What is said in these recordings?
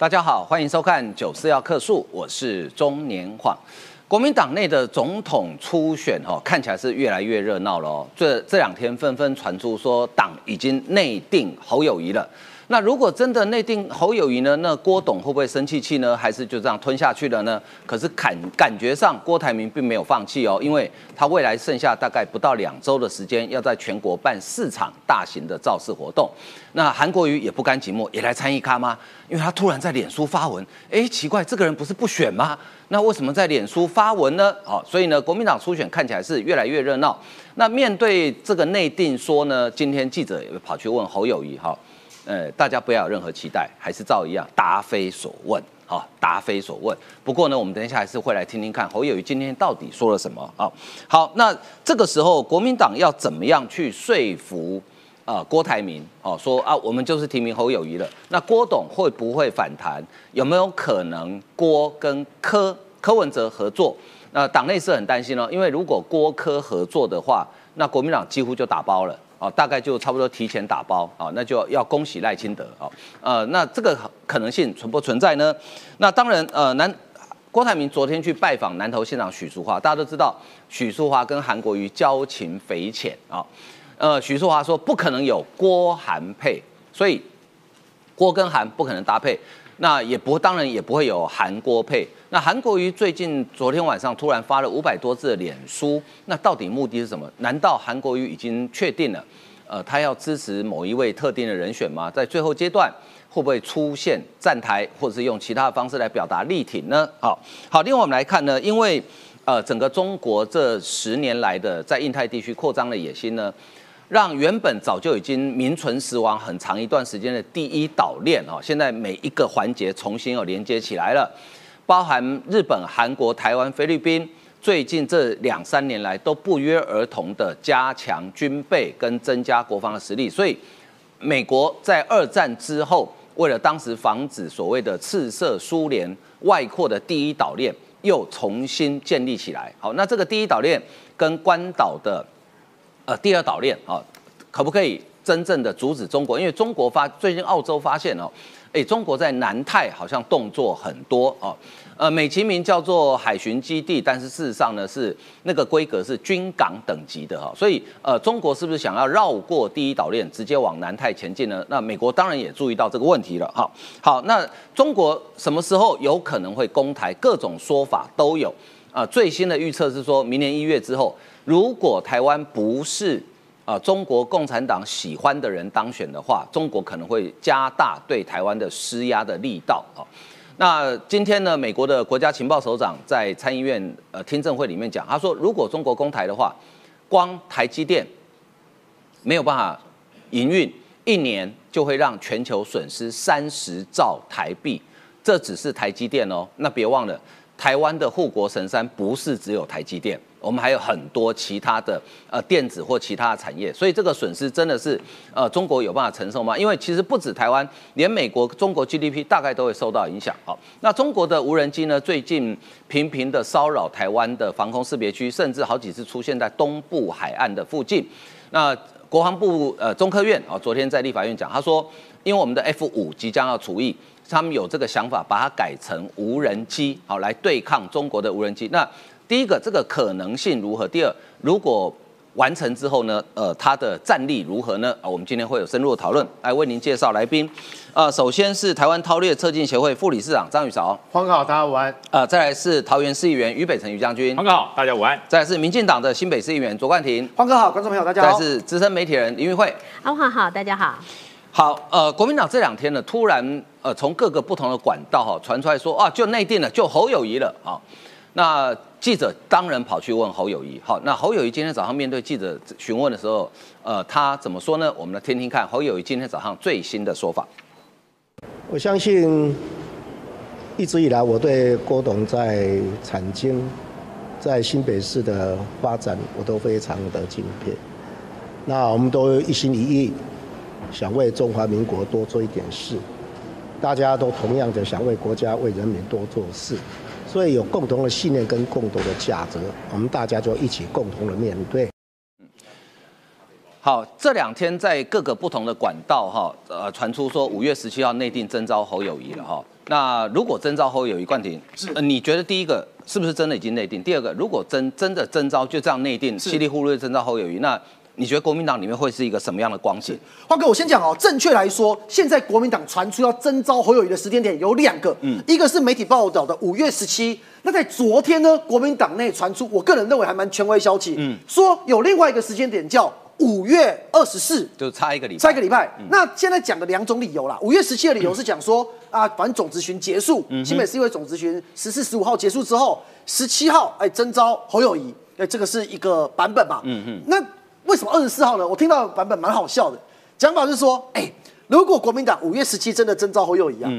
大家好，欢迎收看《九四要客诉》，我是中年晃。国民党内的总统初选，哦，看起来是越来越热闹了哦。这这两天纷纷传出说，党已经内定侯友谊了。那如果真的内定侯友谊呢？那郭董会不会生气气呢？还是就这样吞下去了呢？可是感感觉上，郭台铭并没有放弃哦，因为他未来剩下大概不到两周的时间，要在全国办四场大型的造势活动。那韩国瑜也不甘寂寞，也来参与咖吗？因为他突然在脸书发文，哎，奇怪，这个人不是不选吗？那为什么在脸书发文呢？好，所以呢，国民党初选看起来是越来越热闹。那面对这个内定说呢，今天记者也跑去问侯友谊，哈。呃，大家不要有任何期待，还是照一样答非所问，好，答非所问。不过呢，我们等一下还是会来听听看侯友谊今天到底说了什么啊？好，那这个时候国民党要怎么样去说服啊郭台铭？哦，说啊，我们就是提名侯友谊了。那郭董会不会反弹？有没有可能郭跟柯柯文哲合作？那党内是很担心哦，因为如果郭柯合作的话，那国民党几乎就打包了。哦，大概就差不多提前打包啊，那就要恭喜赖清德啊，呃，那这个可能性存不存在呢？那当然，呃，南郭台铭昨天去拜访南投县长许淑华，大家都知道许淑华跟韩国瑜交情匪浅啊，呃，许淑华说不可能有郭韩配，所以郭跟韩不可能搭配。那也不，当然也不会有韩郭配。那韩国瑜最近昨天晚上突然发了五百多字的脸书，那到底目的是什么？难道韩国瑜已经确定了，呃，他要支持某一位特定的人选吗？在最后阶段会不会出现站台，或者是用其他的方式来表达力挺呢？好，好，另外我们来看呢，因为呃，整个中国这十年来的在印太地区扩张的野心呢。让原本早就已经名存实亡很长一段时间的第一岛链哦，现在每一个环节重新又连接起来了，包含日本、韩国、台湾、菲律宾，最近这两三年来都不约而同的加强军备跟增加国防的实力，所以美国在二战之后，为了当时防止所谓的赤色苏联外扩的第一岛链又重新建立起来。好，那这个第一岛链跟关岛的。呃，第二岛链啊，可不可以真正的阻止中国？因为中国发最近澳洲发现哦，哎，中国在南太好像动作很多哦，呃，美其名叫做海巡基地，但是事实上呢是那个规格是军港等级的哈，所以呃，中国是不是想要绕过第一岛链，直接往南太前进呢？那美国当然也注意到这个问题了哈。好，那中国什么时候有可能会攻台？各种说法都有啊。最新的预测是说明年一月之后。如果台湾不是啊中国共产党喜欢的人当选的话，中国可能会加大对台湾的施压的力道啊。那今天呢，美国的国家情报首长在参议院呃听证会里面讲，他说如果中国攻台的话，光台积电没有办法营运一年，就会让全球损失三十兆台币。这只是台积电哦，那别忘了。台湾的护国神山不是只有台积电，我们还有很多其他的呃电子或其他的产业，所以这个损失真的是呃中国有办法承受吗？因为其实不止台湾，连美国、中国 GDP 大概都会受到影响。好，那中国的无人机呢，最近频频的骚扰台湾的防空识别区，甚至好几次出现在东部海岸的附近。那国防部呃中科院啊，昨天在立法院讲，他说，因为我们的 F 五即将要除役。他们有这个想法，把它改成无人机，好来对抗中国的无人机。那第一个，这个可能性如何？第二，如果完成之后呢？呃，它的战力如何呢？啊，我们今天会有深入的讨论，来为您介绍来宾。呃，首先是台湾韬略测进协会副理事长张宇韶，黄哥好，大家午安。呃，再来是桃园市议员于北辰于将军，黄哥好，大家午安。再来是民进党的新北市议员卓冠廷，黄哥好，观众朋友大家好。再是资深媒体人林玉慧，阿华好，大家好。好，呃，国民党这两天呢，突然呃，从各个不同的管道哈传出来说啊，就内定了，就侯友谊了啊。那记者当然跑去问侯友谊，好，那侯友谊今天早上面对记者询问的时候，呃，他怎么说呢？我们来听听看侯友谊今天早上最新的说法。我相信一直以来我对郭董在产经、在新北市的发展，我都非常的敬佩。那我们都一心一意。想为中华民国多做一点事，大家都同样的想为国家、为人民多做事，所以有共同的信念跟共同的价值，我们大家就一起共同的面对。好，这两天在各个不同的管道哈，呃，传出说五月十七号内定征召侯友谊了哈。那如果征召侯友谊冠廷，是呃，你觉得第一个是不是真的已经内定？第二个，如果真真的征召就这样内定，稀里糊涂的征召侯友谊，那你觉得国民党里面会是一个什么样的光景？花哥，我先讲哦，正确来说，现在国民党传出要征召侯友谊的时间点有两个，嗯，一个是媒体报道的五月十七，那在昨天呢，国民党内传出，我个人认为还蛮权威消息，嗯，说有另外一个时间点叫五月二十四，就差一个礼拜，差一个礼拜。那现在讲的两种理由啦，五月十七的理由是讲说啊，反正总咨询结束，新北市议会总咨询十四、十五号结束之后，十七号哎征召侯友谊，哎这个是一个版本嘛。嗯嗯。那为什么二十四号呢？我听到的版本蛮好笑的，讲法是说，哎，如果国民党五月十七真的征召侯友谊啊，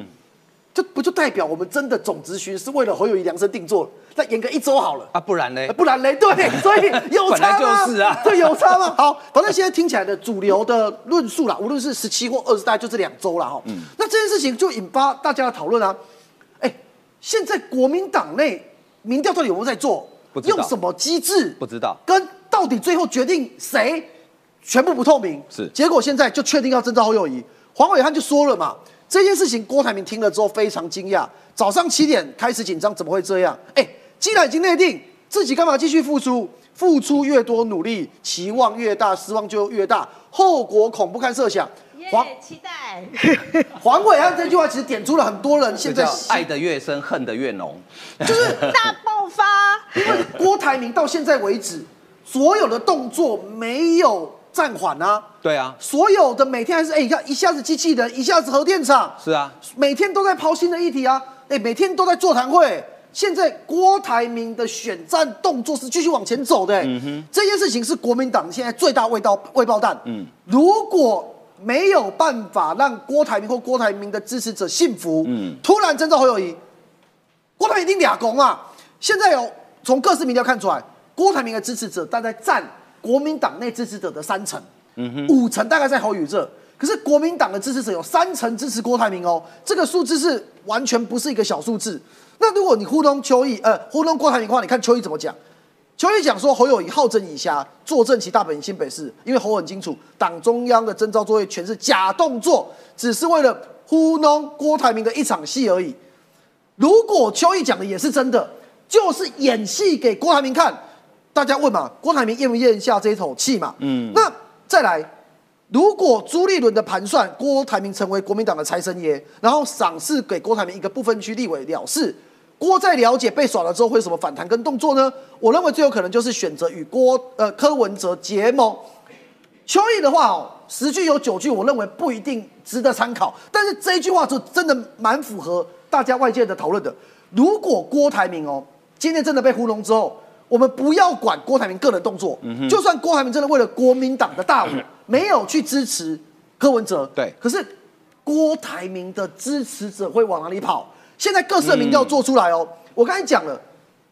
这不就代表我们真的总咨询是为了侯友谊量身定做了？那演个一周好了。啊，不然呢呃？不然嘞，对，所以 有差就是啊 对，有差吗？好，反正现在听起来的主流的论述啦，无论是十七或二十，大概就这两周了哈。嗯那这件事情就引发大家的讨论啊。哎，现在国民党内民调到底有没有在做？不知道用什么机制？不知道跟到底最后决定谁，全部不透明。是结果现在就确定要征召侯友谊，黄伟汉就说了嘛，这件事情郭台铭听了之后非常惊讶，早上七点开始紧张，怎么会这样？哎，既然已经内定，自己干嘛继续付出？付出越多，努力期望越大，失望就越大，后果恐不堪设想。黄耶，期待。黄伟汉这句话其实点出了很多人现在爱的越深，恨的越浓。就是 大爆发，因为郭台铭到现在为止，所有的动作没有暂缓啊，对啊，所有的每天还是哎，你看一下子机器人，一下子核电厂，是啊，每天都在抛新的议题啊，哎，每天都在座谈会。现在郭台铭的选战动作是继续往前走的、哎这件事情是国民党现在最大味道未爆弹。嗯。如果没有办法让郭台铭或郭台铭的支持者信服，嗯。突然征召侯友谊，郭台铭一定俩公啊！现在有从各式民调看出来，郭台铭的支持者大概占国民党内支持者的三成，五成大概在侯友宜这。可是国民党的支持者有三成支持郭台铭哦，这个数字是完全不是一个小数字。那如果你糊弄邱毅，呃，糊弄郭台铭的话，你看邱毅怎么讲？邱毅讲说侯友谊好整以暇，坐镇其大本营新北市，因为侯很清楚，党中央的征召作业全是假动作，只是为了糊弄郭台铭的一场戏而已。如果邱毅讲的也是真的，就是演戏给郭台铭看，大家问嘛，郭台铭咽不咽下这一口气嘛？嗯，那再来，如果朱立伦的盘算，郭台铭成为国民党的财神爷，然后赏赐给郭台铭一个不分区立委了事，郭在了解被耍了之后会有什么反弹跟动作呢？我认为最有可能就是选择与郭呃柯文哲结盟。邱毅的话哦，十句有九句，我认为不一定值得参考。但是这一句话就真的蛮符合大家外界的讨论的。如果郭台铭哦，今天真的被糊弄之后，我们不要管郭台铭个人动作，就算郭台铭真的为了国民党的大我，没有去支持柯文哲，对。可是郭台铭的支持者会往哪里跑？现在各社民调做出来哦，我刚才讲了，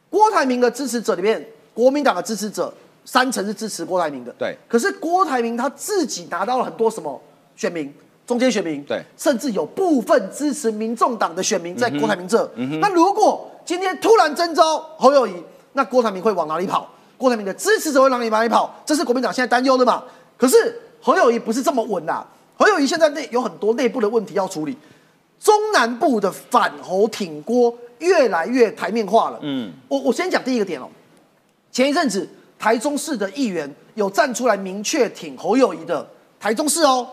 郭台铭的支持者里面，国民党的支持者三成是支持郭台铭的，对。可是郭台铭他自己拿到了很多什么选民，中间选民，对。甚至有部分支持民众党的选民在郭台铭这。那如果今天突然征召侯友谊，那郭台铭会往哪里跑？郭台铭的支持者会往哪里跑？这是国民党现在担忧的嘛？可是侯友谊不是这么稳啦，侯友谊现在内有很多内部的问题要处理。中南部的反侯挺郭越来越台面化了。嗯，我我先讲第一个点哦。前一阵子台中市的议员有站出来明确挺侯友谊的，台中市哦，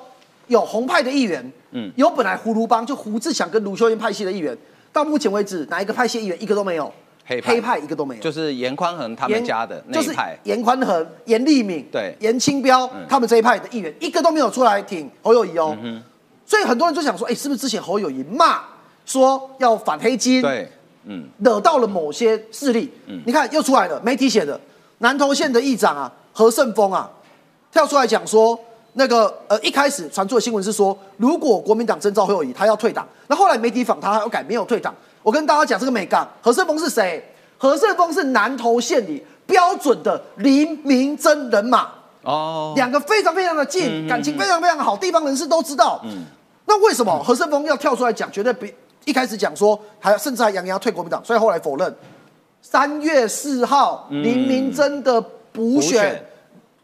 有红派的议员，嗯，有本来胡卢帮就胡志强跟卢秀燕派系的议员，到目前为止哪一个派系议员一个都没有，黑派黑派一个都没有，就是严宽恒他们家的那就是一派，严宽恒、严立敏、对严清标、他们这一派的议员，一个都没有出来挺侯友谊哦。嗯所以很多人就想说，哎、是不是之前侯友谊骂说要反黑金，对，嗯，惹到了某些势力？你看又出来了，媒体写的，南投县的议长啊何胜峰啊，跳出来讲说。那个呃，一开始传出的新闻是说，如果国民党征召侯友谊，他要退党。那后来媒体访他，他要改没有退党。我跟大家讲这个美港，何胜峰是谁？何胜峰是南投县里标准的林明真人马。哦，两个非常非常的近，感情非常非常好，地方人士都知道。那为什么何胜峰要跳出来讲？绝对比一开始讲说，还甚至还扬言要退国民党，所以后来否认。三月四号，林明真的补选补选，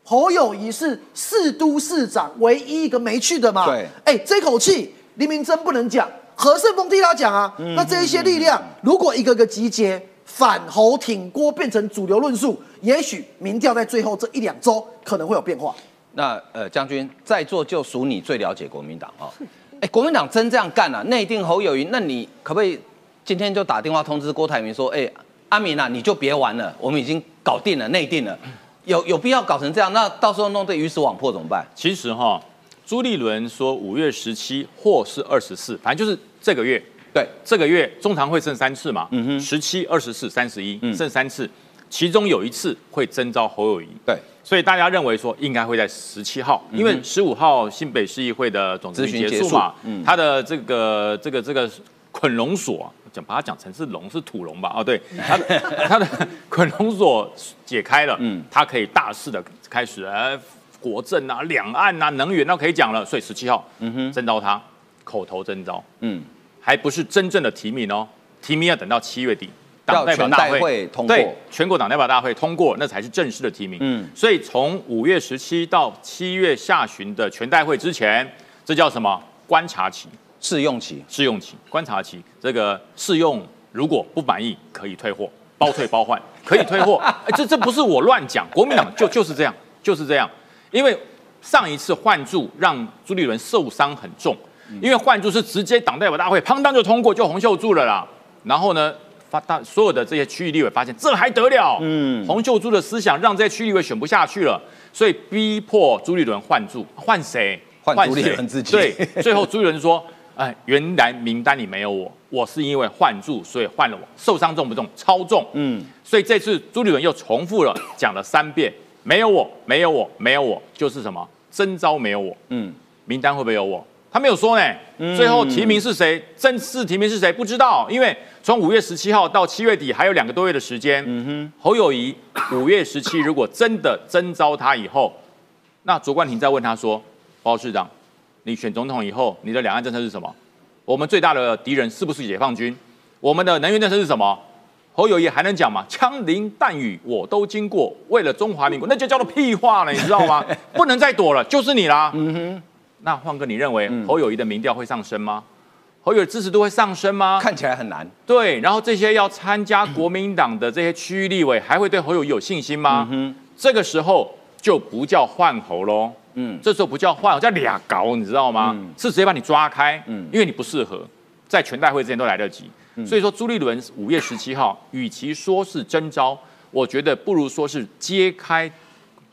侯友谊是市都市长唯一一个没去的嘛？对，哎，这口气林明真不能讲，何胜峰替他讲啊。那这一些力量，如果一个个集结，反侯挺郭变成主流论述，也许民调在最后这一两周可能会有变化。那呃，将军在座就属你最了解国民党啊。哎，国民党真这样干啊？内定侯友谊，那你可不可以今天就打电话通知郭台铭说，哎，阿明啊，你就别玩了，我们已经搞定了，内定了。有有必要搞成这样？那到时候弄得鱼死网破怎么办？其实哈，朱立伦说五月十七或是二十四，反正就是这个月。对，这个月中常会剩三次嘛，嗯哼，十七、二十四、三十一，剩三次，其中有一次会征召侯友谊。对，所以大家认为说应该会在十七号，因为十五号新北市议会的总咨询结束嘛，嗯，他的这个这个这个捆龙锁。讲把它讲成是龙是土龙吧？哦，对，它的 它的捆龙锁解开了，嗯，它可以大肆的开始，呃，国政啊、两岸啊、能源那可以讲了。所以十七号，嗯哼，征召他，口头征召，嗯，还不是真正的提名哦，提名要等到七月底，党代表大会。通过，对，全国党代表大会通过，那才是正式的提名。嗯，所以从五月十七到七月下旬的全代会之前，这叫什么？观察期？试用期，试用期，观察期，这个试用如果不满意，可以退货，包退包换，可以退货。这这不是我乱讲，国民党 就就是这样，就是这样。因为上一次换柱让朱立伦受伤很重，因为换柱是直接党代表大会砰当就通过，就洪秀柱了啦。然后呢，发大所有的这些区域立委发现这还得了？嗯，洪秀柱的思想让这些区域立委选不下去了，所以逼迫朱立伦换柱，换谁？换朱立伦自己。对，最后朱立伦说。哎，原来名单里没有我，我是因为换住，所以换了我。受伤重不重？超重。嗯，所以这次朱立伦又重复了讲了三遍，没有我，没有我，没有我，就是什么征招没有我。嗯，名单会不会有我？他没有说呢。最后提名是谁？正式提名是谁？不知道，因为从五月十七号到七月底还有两个多月的时间。嗯哼，侯友谊五月十七如果真的征召他以后，那卓冠廷再问他说，包市长。你选总统以后，你的两岸政策是什么？我们最大的敌人是不是解放军？我们的能源政策是什么？侯友谊还能讲吗？枪林弹雨我都经过，为了中华民国，那就叫做屁话了，你知道吗？不能再躲了，就是你啦。嗯哼。那换哥，你认为侯友谊的民调会上升吗？侯友支持度会上升吗？看起来很难。对，然后这些要参加国民党的这些区域立委，还会对侯友谊有信心吗？嗯。这个时候就不叫换侯喽。嗯，这时候不叫换，叫俩搞，你知道吗？是直接把你抓开，嗯，因为你不适合，在全代会之前都来得及。所以说朱立伦五月十七号，与其说是征召，我觉得不如说是揭开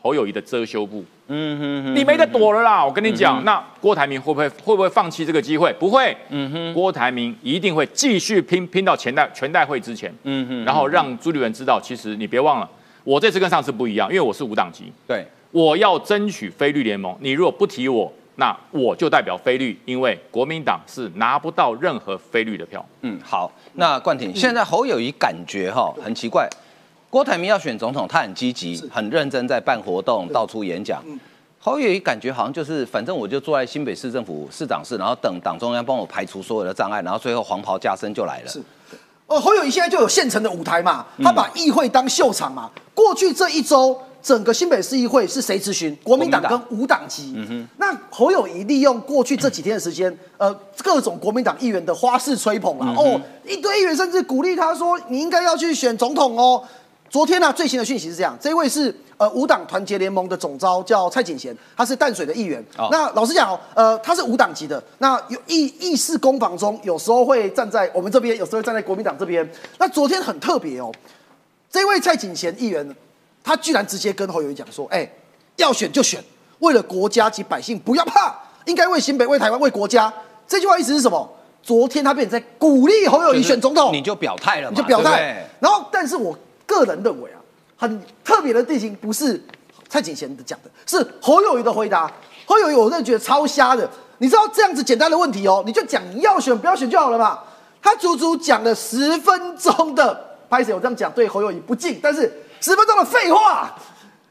侯友谊的遮羞布。嗯哼，你没得躲了啦！我跟你讲，那郭台铭会不会会不会放弃这个机会？不会。嗯哼，郭台铭一定会继续拼拼到全代全代会之前。嗯哼，然后让朱立伦知道，其实你别忘了，我这次跟上次不一样，因为我是无党籍。对。我要争取非绿联盟，你如果不提我，那我就代表非绿，因为国民党是拿不到任何非绿的票。嗯，好，那冠廷，现在侯友谊感觉哈很奇怪，郭台铭要选总统，他很积极、很认真在办活动、到处演讲。侯友谊感觉好像就是，反正我就坐在新北市政府市长室，然后等党中央帮我排除所有的障碍，然后最后黄袍加身就来了。是，呃，侯友谊现在就有现成的舞台嘛，他把议会当秀场嘛。过去这一周。整个新北市议会是谁咨询？国民党跟无党籍。嗯哼那侯友谊利用过去这几天的时间，呃，各种国民党议员的花式吹捧啊，哦，一堆议员甚至鼓励他说：“你应该要去选总统哦。”昨天呢，最新的讯息是这样：这位是呃五党团结联盟的总召，叫蔡锦贤，他是淡水的议员。那老实讲哦，呃，他是五党籍的。那有议议事攻防中，有时候会站在我们这边，有时候站在国民党这边。那昨天很特别哦，这位蔡锦贤议员。他居然直接跟侯友谊讲说：“哎，要选就选，为了国家及百姓，不要怕，应该为新北、为台湾、为国家。”这句话意思是什么？昨天他变成在鼓励侯友谊选总统，你就表态了，你就表态。然后，但是我个人认为啊，很特别的地形不是蔡景贤讲的，是侯友谊的回答。侯友谊，我真的觉得超瞎的。你知道这样子简单的问题哦，你就讲你要选不要选就好了嘛。他足足讲了十分钟的，拍谁我这样讲对侯友谊不敬，但是。十分钟的废话，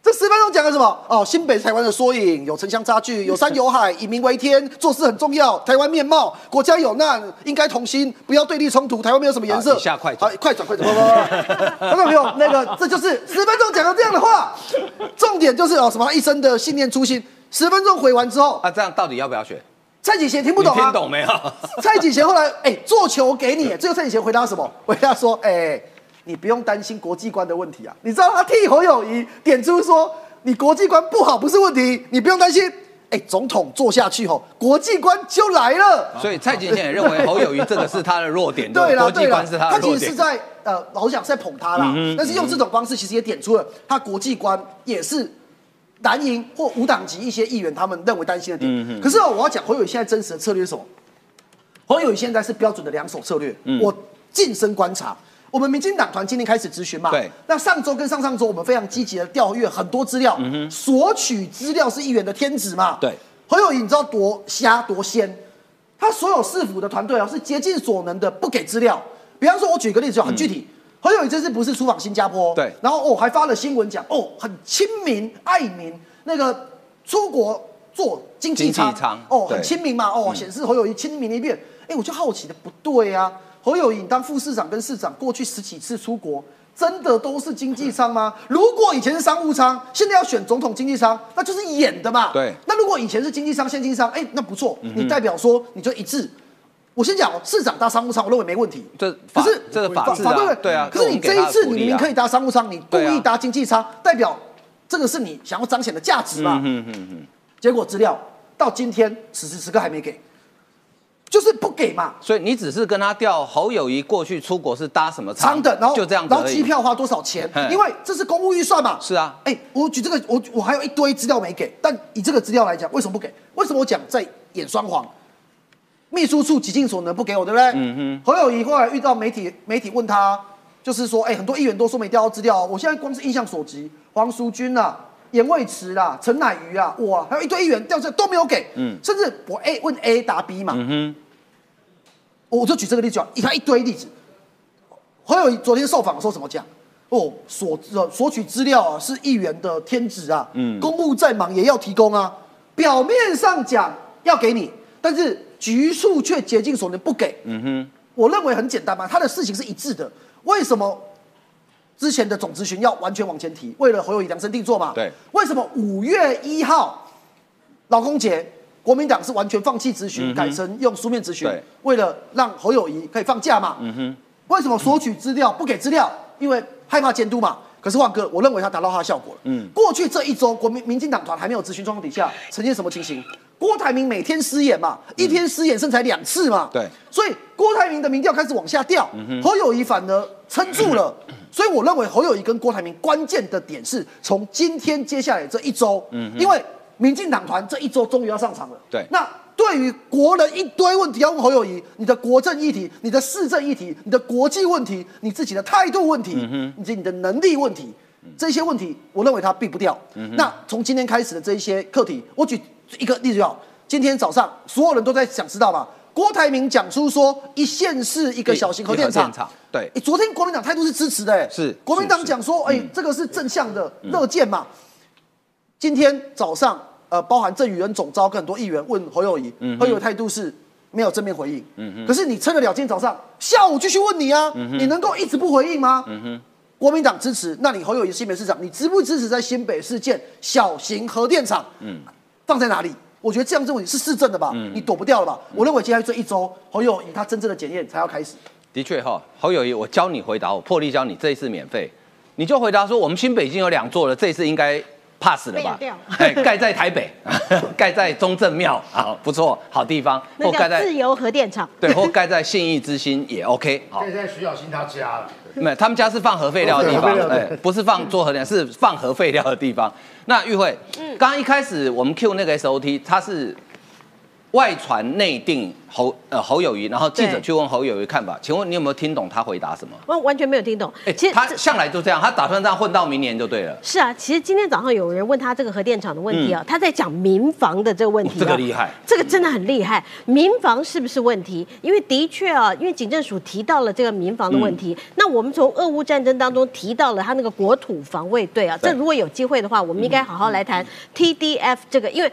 这这十分钟讲了什么？哦，新北台湾的缩影，有城乡差距，有山有海，以民为天，做事很重要。台湾面貌，国家有难，应该同心，不要对立冲突。台湾没有什么颜色。以下快转，快转，快转，看到 没有？那个，这就是十分钟讲了这样的话，重点就是哦，什么一生的信念初心。十分钟回完之后，啊，这样到底要不要选？蔡锦贤听不懂啊？听懂没有？蔡锦贤后来，哎，做球给你，最后蔡锦贤回答什么？回答说，哎。你不用担心国际观的问题啊！你知道他替侯友谊点出说，你国际观不好不是问题，你不用担心。哎，总统做下去后，国际观就来了。所以蔡锦贤也认为侯友谊这个是他的弱点，对国际观是他的弱点。他其实是在呃，老蒋在捧他啦，但是用这种方式其实也点出了他国际观也是蓝营或无党籍一些议员他们认为担心的点。可是我要讲侯友谊现在真实的策略是什么？侯友谊现在是标准的两手策略。我近身观察。我们民进党团今天开始咨询嘛？对。那上周跟上上周，我们非常积极的调阅很多资料。嗯。索取资料是议员的天职嘛？对。侯友谊，你知道多瞎多仙？他所有市府的团队啊，是竭尽所能的不给资料。比方说，我举个例子，很具体。侯友谊这次不是出访新加坡？对。然后哦，还发了新闻讲哦，很亲民爱民，那个出国做经济舱哦，很亲民嘛哦，显示侯友谊亲民一遍。哎，我就好奇的不对啊。侯友谊当副市长跟市长过去十几次出国，真的都是经济舱吗？如果以前是商务舱，现在要选总统经济舱，那就是演的嘛。对。那如果以前是经济舱，现经济舱，哎，那不错，你代表说你就一致。我先讲，市长搭商务舱，我认为没问题。这可是这个法法对对啊。可是你这一次你明明可以搭商务舱，你故意搭经济舱，代表这个是你想要彰显的价值嘛？嗯嗯嗯。结果资料到今天此时此刻还没给。就是不给嘛，所以你只是跟他调侯友谊过去出国是搭什么舱的，然后就这样子，然后机票花多少钱？因为这是公务预算嘛。是啊，哎，我举这个，我我还有一堆资料没给，但以这个资料来讲，为什么不给？为什么我讲在演双簧？秘书处极尽所能不给我，对不对？嗯哼。侯友谊后来遇到媒体，媒体问他，就是说，哎，很多议员都说没调到资料，我现在光是印象所及，黄淑君啊、严卫慈啦、陈乃瑜啊，哇，还有一堆议员调这都没有给，嗯，甚至我 A 问 A 答 B 嘛，嗯哼。我就举这个例子啊，一看一堆例子。侯友昨天受访的时候怎么讲？哦，索索取资料啊，是议员的天职啊。嗯。公务再忙也要提供啊。表面上讲要给你，但是局处却竭尽所能不给。嗯哼。我认为很简单嘛，他的事情是一致的。为什么之前的总咨询要完全往前提？为了侯友宜量身定做嘛。对。为什么五月一号劳工节？国民党是完全放弃咨询，改成用书面咨询，为了让侯友谊可以放假嘛？嗯哼。为什么索取资料不给资料？因为害怕监督嘛。可是万哥，我认为他达到他的效果了。嗯。过去这一周，国民民进党团还没有咨询状况底下，呈现什么情形？郭台铭每天失言嘛，一天失言甚至才两次嘛。对。所以郭台铭的民调开始往下掉，侯友谊反而撑住了。所以我认为侯友谊跟郭台铭关键的点是从今天接下来这一周，嗯，因为。民进党团这一周终于要上场了。对，那对于国人一堆问题要问侯友谊，你的国政议题、你的市政议题、你的国际问题、你自己的态度问题，以及你的能力问题，这些问题，我认为他避不掉。那从今天开始的这一些课题，我举一个例子就好。今天早上所有人都在想知道嘛？郭台铭讲出说一线是一个小型核电厂。对，昨天国民党态度是支持的。是，国民党讲说，哎，这个是正向的乐见嘛。今天早上。呃，包含郑宇恩总召跟很多议员问侯友谊，侯友谊态度是没有正面回应。嗯哼。可是你撑得了今天早上，下午继续问你啊，你能够一直不回应吗？嗯哼。国民党支持，那你侯友谊新北市长，你支不支持在新北市建小型核电厂？嗯。放在哪里？我觉得这样这问题是市政的吧？嗯。你躲不掉了吧？我认为接下来这一周，侯友谊他真正的检验才要开始。的确哈，侯友谊，我教你回答，我破例教你，这一次免费，你就回答说，我们新北已经有两座了，这一次应该。pass 了吧？哎，盖在台北，盖在中正庙啊，不错，好地方。或盖在自由核电厂。对，或盖在信义之星也 OK。好，现在徐小新他家了。没，他们家是放核废料的地方，哎，不是放做核电，是放核废料的地方。那玉慧，嗯，刚刚一开始我们 Q 那个 SOT，它是外传内定侯呃侯友谊，然后记者去问侯友谊看法，请问你有没有听懂他回答什么？完完全没有听懂。哎、其实他向来就这样，他打算这样混到明年就对了。是啊，其实今天早上有人问他这个核电厂的问题啊，他在讲民防的这个问题、这个厉害，这个真的很厉害。民防是不是问题？因为的确啊，因为警政署提到了这个民防的问题，嗯那我们从俄乌战争当中提到了他那个国土防卫队啊，对这如果有机会的话，我们应该好好来谈 TDF 这个，因为。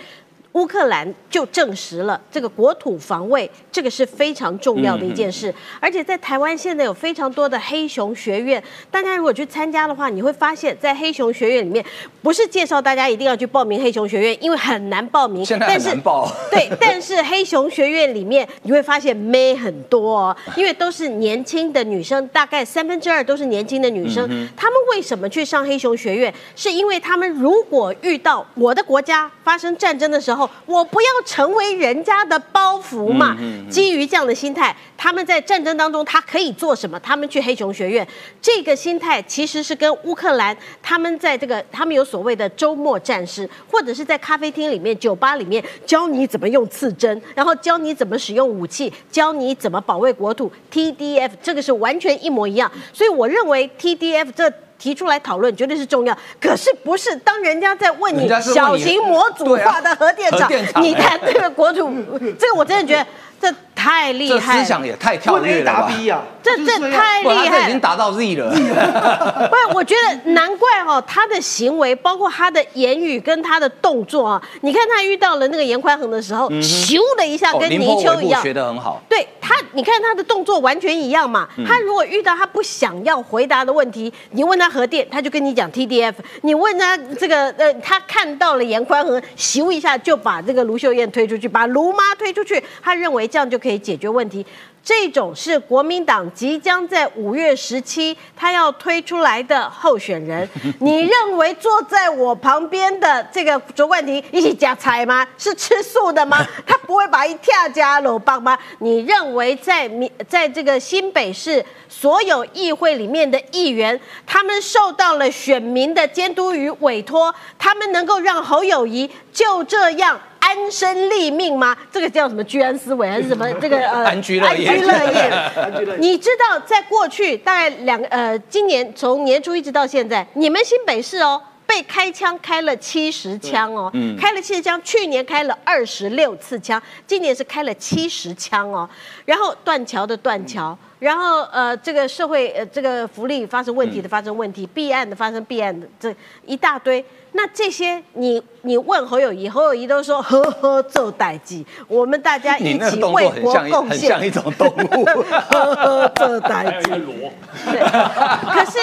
乌克兰就证实了这个国土防卫，这个是非常重要的一件事。而且在台湾现在有非常多的黑熊学院，大家如果去参加的话，你会发现在黑熊学院里面，不是介绍大家一定要去报名黑熊学院，因为很难报名。现在很但是难报对，但是黑熊学院里面你会发现妹很多、哦，因为都是年轻的女生，大概三分之二都是年轻的女生。她们为什么去上黑熊学院？是因为他们如果遇到我的国家发生战争的时候，我不要成为人家的包袱嘛。基于这样的心态，他们在战争当中他可以做什么？他们去黑熊学院，这个心态其实是跟乌克兰他们在这个他们有所谓的周末战士，或者是在咖啡厅里面、酒吧里面教你怎么用刺针，然后教你怎么使用武器，教你怎么保卫国土。TDF 这个是完全一模一样，所以我认为 TDF 这。提出来讨论绝对是重要，可是不是当人家在问你小型模组化的核电厂对啊核电，厂你谈这个国土，这个我真的觉得这太厉害了，思想也太跳跃了吧答？B 啊，这这太厉害已。经达到 Z 了。不是，我觉得难怪哦，他的行为，包括他的言语跟他的动作啊，你看他遇到了那个严宽恒的时候，咻的一下哦跟泥鳅一样。学得很好。对他，你看他的动作完全一样嘛。嗯他如果遇到他不想要回答的问题，你问他核电，他就跟你讲 TDF；你问他这个呃，他看到了严宽恒，咻一下就把这个卢秀燕推出去，把卢妈推出去，他认为这样就可以解决问题。这种是国民党即将在五月十七他要推出来的候选人。你认为坐在我旁边的这个卓冠廷一起夹菜吗？是吃素的吗？他不会把一跳加裸棒吗？你认为在民在这个新北市所有议会里面的议员，他们受到了选民的监督与委托，他们能够让侯友谊就这样？安身立命吗？这个叫什么居安思危还是什么？这个呃 安居乐业安居乐业。安居乐业你知道，在过去大概两个呃，今年从年初一直到现在，你们新北市哦。被开枪开了七十枪哦，开了七十枪，去年开了二十六次枪，今年是开了七十枪哦。然后断桥的断桥，然后呃这个社会呃这个福利发生问题的发生问题，弊案的发生弊案的这一大堆。那这些你你问侯友谊，侯友谊都说呵呵做代记，我们大家 一起为国贡献很像。一种动物。呵呵做代记还有一个。螺，对，可是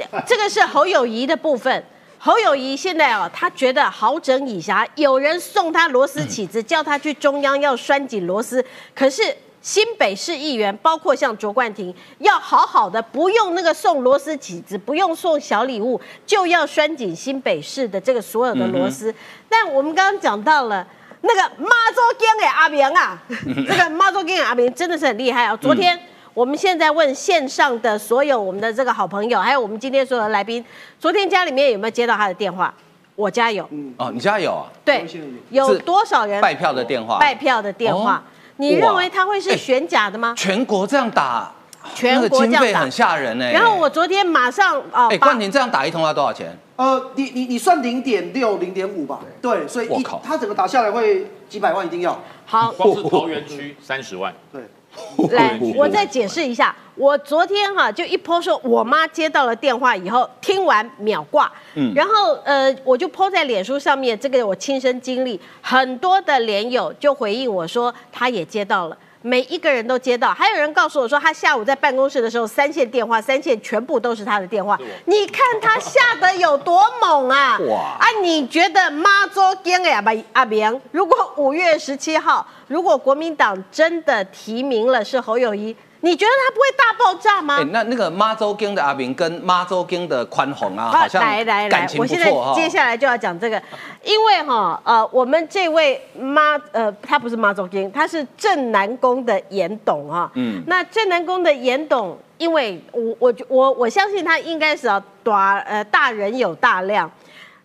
这个是侯友谊的部分。侯友谊现在啊，他觉得好整以暇，有人送他螺丝起子，叫他去中央要拴紧螺丝。可是新北市议员，包括像卓冠廷，要好好的，不用那个送螺丝起子，不用送小礼物，就要拴紧新北市的这个所有的螺丝。但我们刚刚讲到了。那个妈祖经的阿明啊，这个妈祖经的阿明真的是很厉害啊！昨天我们现在问线上的所有我们的这个好朋友，还有我们今天所有的来宾，昨天家里面有没有接到他的电话？我家有，嗯哦，你家有啊？对，有多少人拜票的电话？拜票的电话哦？你认为他会哎是选假的吗？全国这样打，全那个国这样打很吓人呢。然后我昨天马上啊哎，把冠廷这样打一通要多少钱？呃，你你你算零点六、零点五吧，对，所以一我靠他整个打下来会几百万，一定要，好光是桃园区三十万，对，来，我再解释一下。我昨天哈、就一 po 说，我妈接到了电话以后，听完秒挂。嗯，然后呃，我就 po 在脸书上面，这个我亲身经历，很多的连友就回应我说，他也接到了。每一个人都接到，还有人告诉我说，他下午在办公室的时候，三线电话，三线全部都是他的电话。你看他下得有多猛啊！哇啊，你觉得妈祖跟的阿阿明，如果五月十七号，如果国民党真的提名了是侯友谊，你觉得他不会大爆炸吗？哎，那那个妈周京的阿明跟妈周京的宽宏啊，啊好像来来来我现在。接下来就要讲这个，因为哈呃，我们这位妈呃，他不是妈祖经，他是正南宫的严董啊。嗯，那正南宫的严董，因为我我我我相信他应该是要大呃大人有大量。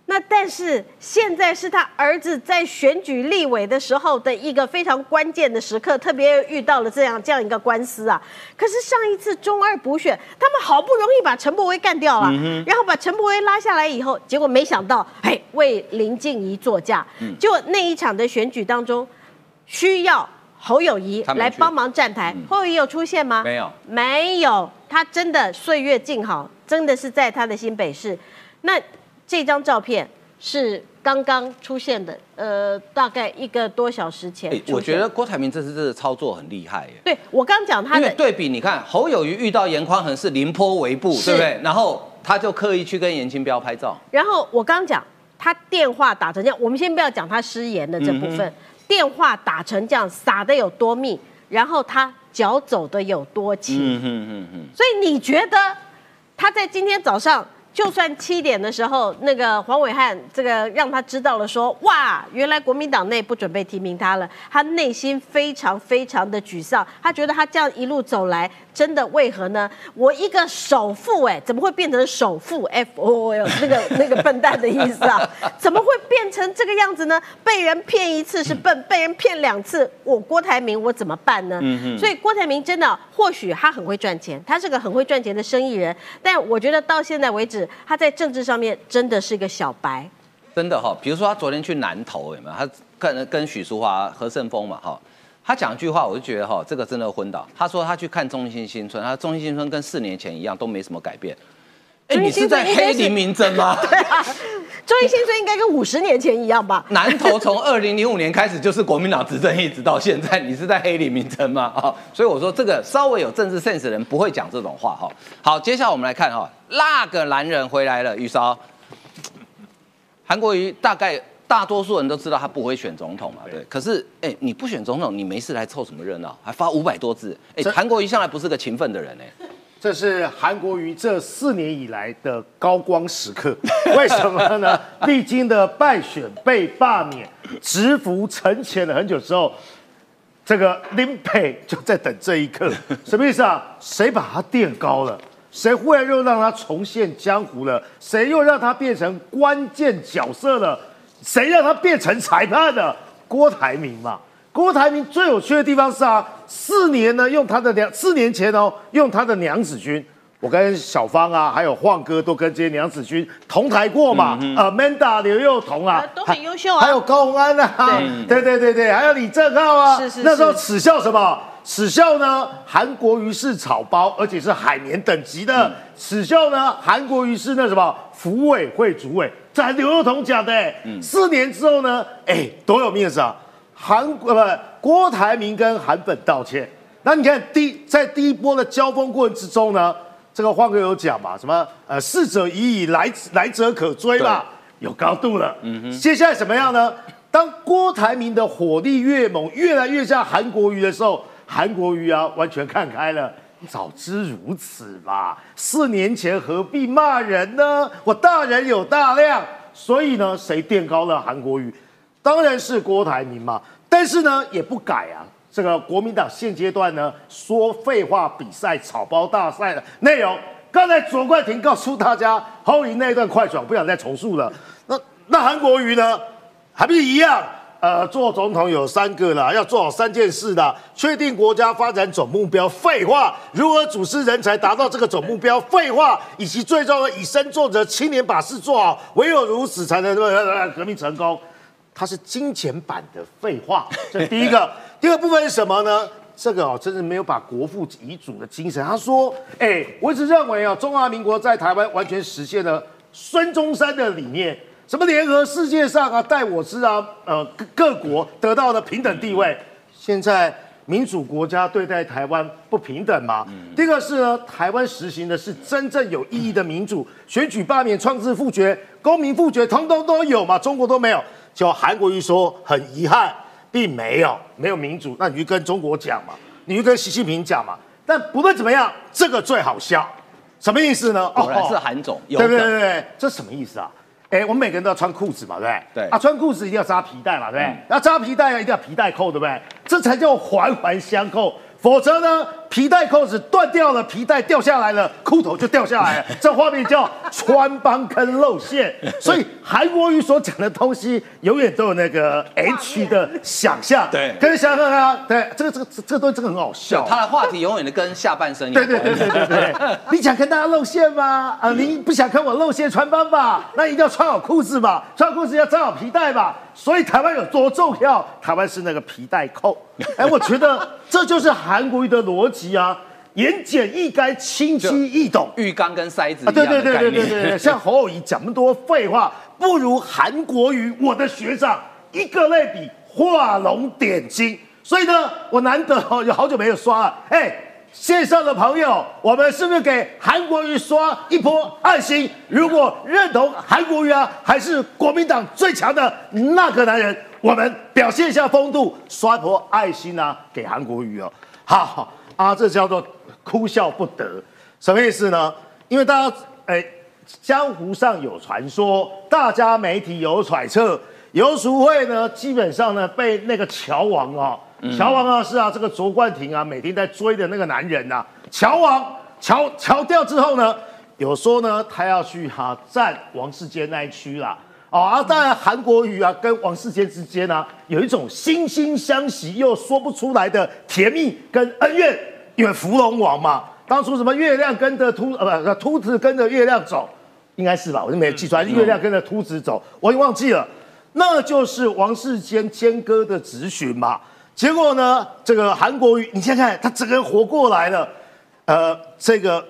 那但是现在是他儿子在选举立委的时候的一个非常关键的时刻，特别遇到了这样这样一个官司啊。可是上一次中二补选，他们好不容易把陈柏威干掉了，然后把陈柏威拉下来以后，结果没想到，哎，为林静怡作嫁。就那一场的选举当中，需要侯友谊来帮忙站台，侯友谊有出现吗？没有没有，他真的岁月静好，真的是在他的新北市。那这张照片是刚刚出现的，呃，大概一个多小时前我觉得郭台铭这次这个操作很厉害耶。对我刚讲他的对比，你看侯友谊遇到严宽恒是凌波微步，是对不对？然后他就刻意去跟严清标拍照，然后我刚讲他电话打成这样，我们先不要讲他失言的这部分，电话打成这样，撒的有多密，然后他脚走的有多轻，嗯哼哼哼，所以你觉得他在今天早上？就算七点的时候，那个黄伟汉这个让他知道了说，哇，原来国民党内不准备提名他了，他内心非常非常的沮丧，他觉得他这样一路走来，真的为何呢？我一个首富，哎，怎么会变成首富？F O L 那个那个笨蛋的意思啊？怎么会变成这个样子呢？被人骗一次是笨，被人骗两次，我郭台铭我怎么办呢？所以郭台铭真的或许他很会赚钱，他是个很会赚钱的生意人，但我觉得到现在为止，他在政治上面真的是一个小白。真的哈、比如说他昨天去南投有没有？他跟跟许淑华、何胜峰嘛哈、他讲一句话，我就觉得哈、这个真的昏倒。他说他去看中心新村，他中心新村跟四年前一样都没什么改变。哎，中你是在黑林明真吗？对啊，周一新村应该跟五十年前一样吧？南投从二零零五年开始就是国民党执政，一直到现在，你是在黑林明真吗？啊、所以我说这个稍微有政治 sense 的人不会讲这种话哈、好，接下来我们来看哈、那个男人回来了，玉烧。韩国瑜大概大多数人都知道他不会选总统嘛，对。可是，哎、你不选总统，你没事来凑什么热闹？还发五百多字，哎、这韩国瑜向来不是个勤奋的人哎、这是韩国瑜这四年以来的高光时刻。为什么呢？历经的败选、被罢免、职服沉潜了很久之后，这个林佩就在等这一刻。什么意思啊？谁把他垫高了？谁忽然又让他重现江湖了？谁又让他变成关键角色了？谁让他变成裁判了？郭台铭嘛。郭台铭最有趣的地方是啊，四年呢用他的娘，四年前哦用他的娘子军，我跟小芳啊，还有晃哥都跟这些娘子军同台过嘛，呃，Manda 刘幼彤啊呃，都很优秀啊还有高鸿安啊，对对对对，还有李正浩啊，是是那时候是耻笑什么？耻笑呢？韩国瑜是草包，而且是海绵等级的。耻笑呢？韩国瑜是那什么服委会主委，这还刘幼彤讲的、欸。四年之后呢？哎，多有面子啊！韩呃不，郭台铭跟韩粉道歉。那你看第在第一波的交锋过程之中呢，这个晃哥有讲嘛，什么呃逝者已矣，来来者可追嘛，有高度了。嗯哼，接下来怎么样呢？当郭台铭的火力越猛，越来越像韩国瑜的时候，韩国瑜啊完全看开了。早知如此嘛，四年前何必骂人呢？我大人有大量，所以呢，谁垫高了韩国瑜？当然是郭台铭嘛。但是呢，也不改啊。这个国民党现阶段呢，说废话比赛、草包大赛的内容，刚才左冠廷告诉大家，后赢那一段快转，不想再重述了。那那韩国瑜呢，还不是一样？呃，做总统有三个啦，要做好三件事的：确定国家发展总目标，废话；如何组织人才达到这个总目标，废话；以及最重要的以身作则，青年把事做好，唯有如此才能呃革命成功。它是金钱版的废话，这是第一个。第二部分是什么呢？这个哦，真是没有把国父遗嘱的精神。他说：“哎，我一直认为啊，中华民国在台湾完全实现了孙中山的理念，什么联合世界上啊，待我之啊，呃，各各国得到的平等地位。现在民主国家对待台湾不平等嘛？第二个是呢，台湾实行的是真正有意义的民主，选举、罢免、创制、复决、公民复决，通通都有嘛，中国都没有。就韩国瑜说很遗憾。”并没有没有民主，那你就跟中国讲嘛，你就跟习近平讲嘛。但不论怎么样，这个最好笑，什么意思呢？果然是韩总，有对对梗对对，这什么意思啊？哎，我们每个人都要穿裤子嘛，对不对？对啊，穿裤子一定要扎皮带嘛，对不对？那扎皮带一定要皮带扣，对不对？这才叫环环相扣，否则呢，皮带扣子断掉了，皮带掉下来了，裤头就掉下来了，这画面叫穿帮跟露馅。所以韩国瑜所讲的东西，永远都有那个 H 的想象，对跟想象啊，对，这个这个这个东西真的很好笑。他的话题永远的跟下半身有对关。对对对对对，你想跟大家露馅吗？啊，你不想跟我露馅穿帮吧？那一定要穿好裤子吧，穿好裤子要扎好皮带吧。所以台湾有多重要？台湾是那个皮带扣。哎，我觉得这就是韩国瑜的逻辑啊，言简意赅，清晰易懂。浴缸跟塞子啊，对对对对。对对，像侯友谊讲那么多废话，不如韩国瑜我的学长一个类比，画龙点睛。所以呢，我难得哦，有好久没有刷了，哎。线上的朋友，我们是不是给韩国瑜刷一波爱心？如果认同韩国瑜啊，还是国民党最强的那个男人，我们表现一下风度，刷一波爱心啊，给韩国瑜哦。好啊，这叫做哭笑不得，什么意思呢？因为大家哎，江湖上有传说，大家媒体有揣测，游淑慧呢，基本上呢被那个乔王哦，乔王啊是啊，这个卓冠廷啊，每天在追的那个男人呐、乔王乔乔掉之后呢，有说呢他要去哈、占王世坚那一区啦。哦啊，当然韩国瑜啊跟王世坚之间呢、有一种惺惺相惜又说不出来的甜蜜跟恩怨，因为芙蓉王嘛，当初什么月亮跟着秃呃不秃子跟着月亮走，应该是吧？我就没有记出来，月亮跟着秃子走，我已经忘记了。那就是王世坚坚哥的质询嘛。结果呢，这个韩国瑜，你想想看，他整个人活过来了，呃，这个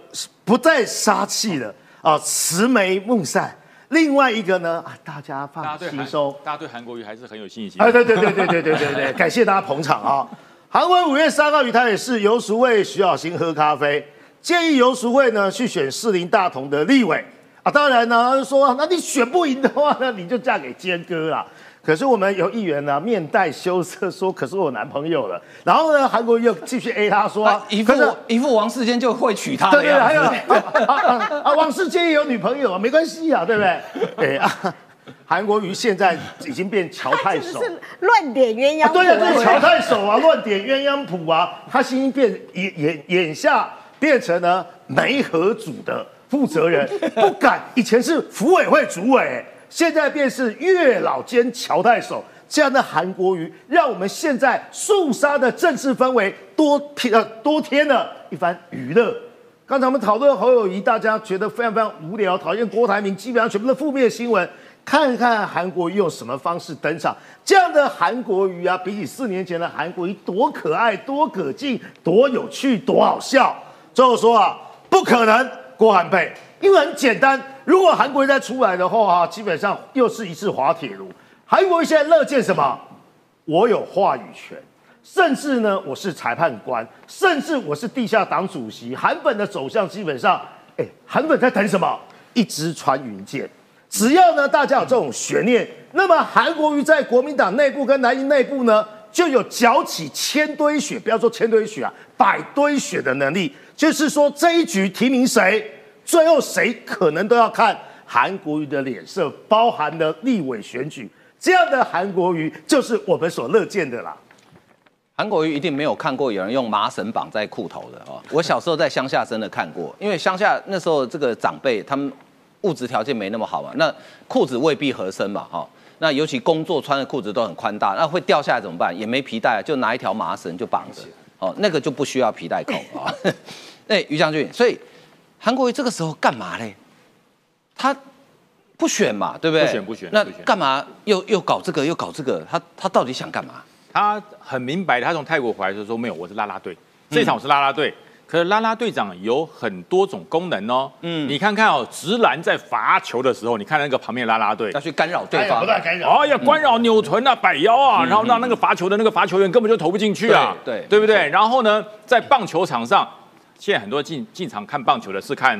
不再杀气了啊，慈眉目善。另外一个呢，啊，大家放轻松，大家对韩国瑜还是很有信心。哎，对对对对对对对对，感谢大家捧场啊！韩文五月三号与台北市游淑慧、徐小新喝咖啡，建议游淑慧呢去选士林大同的立委啊。当然呢，他就说那你选不赢的话呢，你就嫁给坚哥啦。可是我们有议员呢面带羞涩说：“可是我有男朋友了。”然后呢，韩国瑜又继续 A 他说啊，一副可是一副王世坚就会娶她对对，的样还有。啊啊啊啊！王世坚也有女朋友啊，没关系啊，对不对？对啊，韩国瑜现在已经变乔太守。乱点鸳鸯谱。对啊，就是乔太守啊，乱点鸳鸯谱啊，他已经变眼眼眼下变成了媒合组的负责人，不敢以前是服委会主委，现在便是月老兼乔太守。这样的韩国瑜，让我们现在肃杀的政治氛围多添呃多添了一番娱乐。刚才我们讨论侯友谊，大家觉得非常非常无聊，讨厌郭台铭，基本上全部都负面新闻。看看韩国瑜用什么方式登场，这样的韩国瑜啊，比起四年前的韩国瑜多可爱、多可敬、多有趣、多好笑。最后说啊，不可能郭韩配，因为很简单，如果韩国瑜再出来的话啊，基本上又是一次滑铁卢。韩国瑜现在乐见什么？我有话语权，甚至呢，我是裁判官，甚至我是地下党主席。韩粉的走向基本上，哎，韩粉在等什么？一支穿云箭。只要呢，大家有这种悬念，那么韩国瑜在国民党内部跟蓝营内部呢，就有搅起千堆雪，不要说千堆雪啊，百堆雪的能力。就是说，这一局提名谁，最后谁可能都要看韩国瑜的脸色，包含了立委选举。这样的韩国瑜就是我们所乐见的啦。韩国瑜一定没有看过有人用麻绳绑在裤头的哦。我小时候在乡下真的看过，因为乡下那时候这个长辈他们物质条件没那么好嘛，那裤子未必合身嘛，哈、那尤其工作穿的裤子都很宽大，那会掉下来怎么办？也没皮带，就拿一条麻绳就绑着，哦，那个就不需要皮带扣啊。哎，于将军，所以韩国瑜这个时候干嘛嘞？他不选嘛，对不对？不选不选那干嘛又又搞这个又搞这个？他他到底想干嘛？他很明白，他从泰国回来的时候说没有，我是拉拉队，这场我是拉拉队。可是拉拉队长有很多种功能哦，嗯，你看看哦，直男在罚球的时候，你看那个旁边的啦啦队要，去干扰对方不？断干扰。哎呀，干扰扭臀啊，摆腰啊，然后让那个罚球的那个罚球员根本就投不进去啊，对对对不对？然后呢，在棒球场上，现在很多进进场看棒球的是看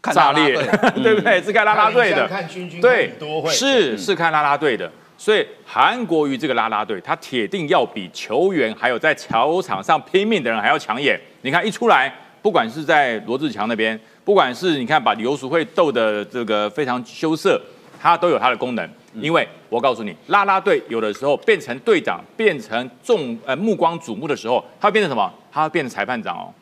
看炸裂啦啦队，对不对？是看拉拉队的，看军军，对是是看拉拉队的。所以韩国瑜这个拉拉队，他铁定要比球员还有在球场上拼命的人还要抢眼。你看一出来，不管是在罗志强那边，不管是你看把刘淑慧斗的这个非常羞涩，他都有他的功能。因为我告诉你，拉拉队有的时候变成队长，变成众呃目光瞩目的时候，他会变成什么？他会变成裁判长哦。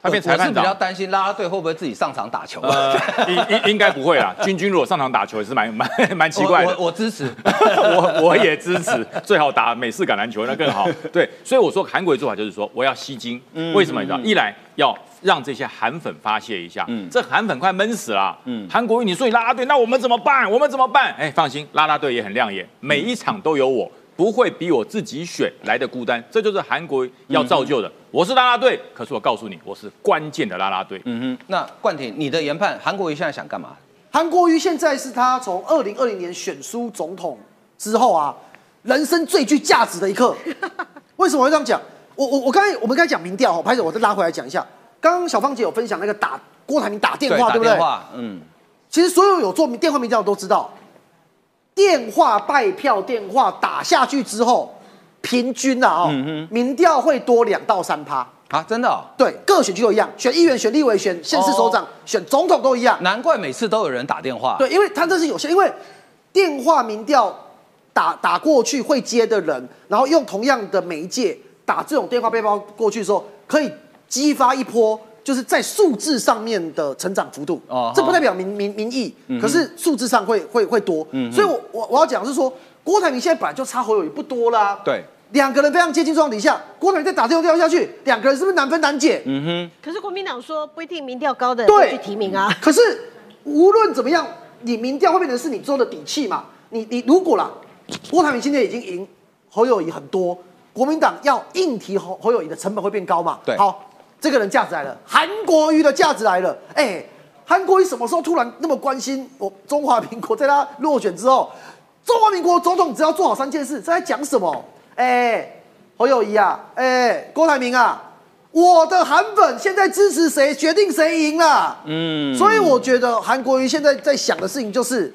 他变裁判我是比较，担心啦啦队会不会自己上场打球？呃，应应应该不会啦。君君如果上场打球也是蛮蛮蛮奇怪的。我我我支持。我我也支持，最好打美式橄榄球那更好。对，所以我说韩国的做法就是说，我要吸睛。为什么？你知道，一来要让这些韩粉发泄一下，嗯这韩粉快闷死了。韩国瑜，你说你啦啦队，那我们怎么办？我们怎么办？哎，放心，啦啦队也很亮眼，每一场都有我。不会比我自己选来的孤单，这就是韩国要造就的。我是拉拉队，可是我告诉你，我是关键的拉拉队。嗯哼，那冠廷，你的研判，韩国瑜现在想干嘛？韩国瑜现在是他从二零二零年选输总统之后啊，人生最具价值的一刻。为什么会这样讲？我我我刚才我们刚才讲民调哦，拍手我再拉回来讲一下。刚刚小芳姐有分享那个打郭台铭打电话，打对不对电？话，嗯，其实所有有做电话民调的都知道，电话拜票电话打下去之后，平均啊哦，民调会多两到三趴。啊，真的哦、对，各选区都一样，选议员、选立委、选县市首长、选总统都一样。难怪每次都有人打电话。对，因为他这是有些，因为电话民调打打过去会接的人，然后用同样的媒介打这种电话背包过去的时候，可以激发一波就是在数字上面的成长幅度。哦这不代表民民民意，可是数字上会会会多。所以我我我要讲是说，郭台铭现在本来就差侯友谊不多啦。对，两个人非常接近状况底下，郭台铭再打电话电话下去，两个人是不是难分难解？嗯哼可是国民党说不一定民调高的对会去提名啊。可是无论怎么样，你民调会变成是你做的底气嘛？你你如果啦，郭台铭今天已经赢侯友谊很多，国民党要硬提侯侯友谊的成本会变高嘛？对好，这个人价值来了，韩国瑜的价值来了。哎，韩国瑜什么时候突然那么关心我中华民国？在他落选之后，中华民国总统只要做好三件事，这在讲什么？哎，侯友谊啊，哎，郭台铭啊。我的韩粉现在支持谁，决定谁赢了。嗯，所以我觉得韩国瑜现在在想的事情就是，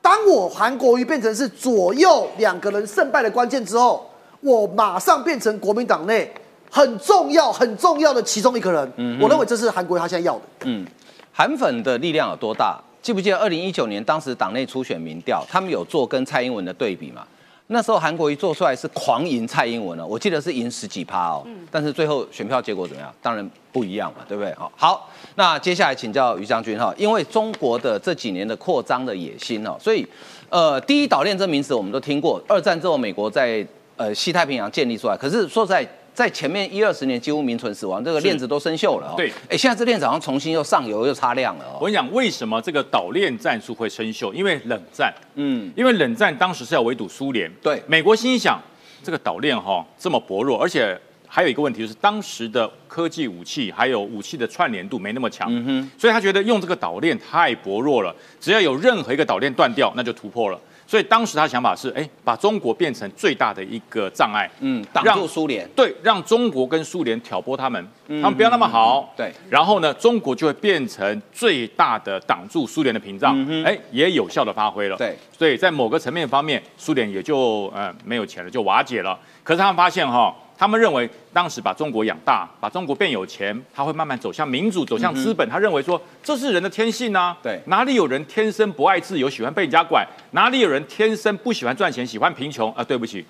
当我韩国瑜变成是左右两个人胜败的关键之后，我马上变成国民党内很重要、很重要的其中一个人。嗯我认为这是韩国瑜他现在要的。嗯，韩粉的力量有多大？记不记得二零一九年当时党内初选民调，他们有做跟蔡英文的对比嘛？那时候韩国瑜做出来是狂赢蔡英文了，我记得是赢十几趴哦。嗯但是最后选票结果怎么样？当然不一样嘛，对不对？好，好，那接下来请教于将军哈，因为中国的这几年的扩张的野心哦，所以呃，第一岛链这名词我们都听过，二战之后美国在呃西太平洋建立出来，可是说实在。在前面一二十年几乎名存实亡，这个链子都生锈了、哦。对哎，现在这链子好像重新又上油又擦亮了哦。我跟你讲，为什么这个岛链战术会生锈？因为冷战，嗯，因为冷战当时是要围堵苏联，对美国心想这个岛链哈这么薄弱，而且还有一个问题就是当时的科技武器还有武器的串联度没那么强，嗯所以他觉得用这个岛链太薄弱了，只要有任何一个岛链断掉，那就突破了。所以当时他的想法是，哎，把中国变成最大的一个障碍，嗯，挡住苏联。对，让中国跟苏联挑拨他们，他们不要那么好。对，然后呢，中国就会变成最大的挡住苏联的屏障，哎、也有效的发挥了。对，所以在某个层面方面，苏联也就呃没有钱了，就瓦解了。可是他们发现哈，他们认为当时把中国养大，把中国变有钱，他会慢慢走向民主，走向资本。他认为说这是人的天性啊，对哪里有人天生不爱自由，喜欢被人家管？哪里有人天生不喜欢赚钱，喜欢贫穷？啊，对不起，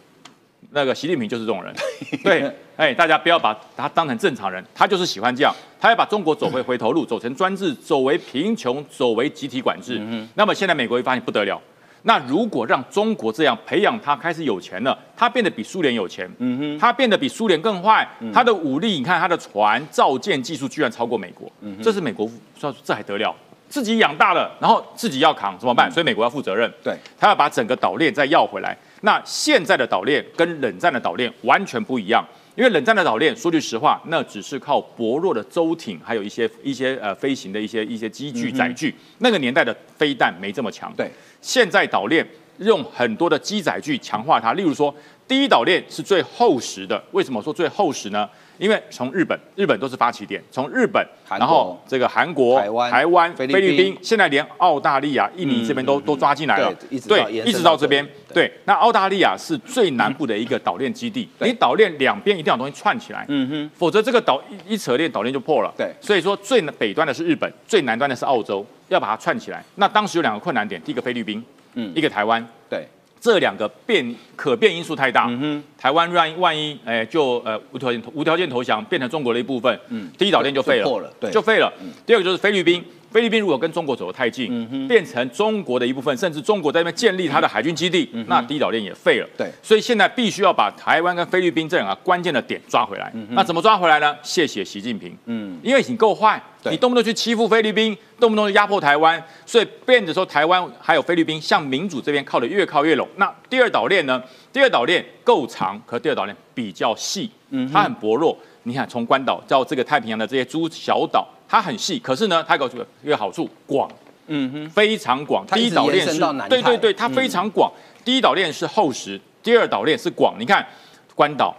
那个习近平就是这种人，对，哎，大家不要把他当成正常人，他就是喜欢这样，他要把中国走回回头路，走成专制，走为贫穷，走为集体管制。那么现在美国一发现不得了，那如果让中国这样培养他开始有钱了，他变得比苏联有钱，嗯哼，他变得比苏联更坏，他的武力，你看他的船造舰技术居然超过美国，这是美国说这还得了？自己养大了，然后自己要扛怎么办？所以美国要负责任，对，他要把整个岛链再要回来。那现在的岛链跟冷战的岛链完全不一样，因为冷战的岛链，说句实话，那只是靠薄弱的舟艇，还有一些一些呃飞行的一些一些机具载具。那个年代的飞弹没这么强。对，现在岛链用很多的机载具强化它，例如说，第一岛链是最厚实的。为什么说最厚实呢？因为从日本，日本都是发起点，从日本，然后这个韩国、台湾台湾、菲律宾现在连澳大利亚、印尼这边都、都抓进来了，对一直到，这边。对，那澳大利亚是最南部的一个岛链基地，你岛链两边一定要有东西串起来，嗯哼，否则这个岛一一扯链，岛链就破了。对所以说最北端的是日本，最南端的是澳洲，要把它串起来。那当时有两个困难点，第一个菲律宾。嗯，一个台湾，对，这两个变可变因素太大，台湾万万一哎就呃无条件无条件投降，变成中国的一部分，嗯，第一岛链就废了，就破了对。就废了。第二个就是菲律宾，菲律宾如果跟中国走得太近，变成中国的一部分，甚至中国在那边建立它的海军基地，那第一岛链也废了。对所以现在必须要把台湾跟菲律宾这两个关键的点抓回来。那怎么抓回来呢？谢谢习近平，嗯，因为你够坏，你动不动去欺负菲律宾，动不动就压迫台湾，所以变得说台湾还有菲律宾向民主这边靠的越靠越拢。那第二岛链呢？第二岛链够长，可第二岛链比较细，嗯，它很薄弱。你看，从关岛到这个太平洋的这些诸小岛，它很细，可是呢，它有个一个好处，广，嗯哼，非常广。第一岛链是对对对，它非常广。第一岛链是厚实，第二岛链是广。你看，关岛、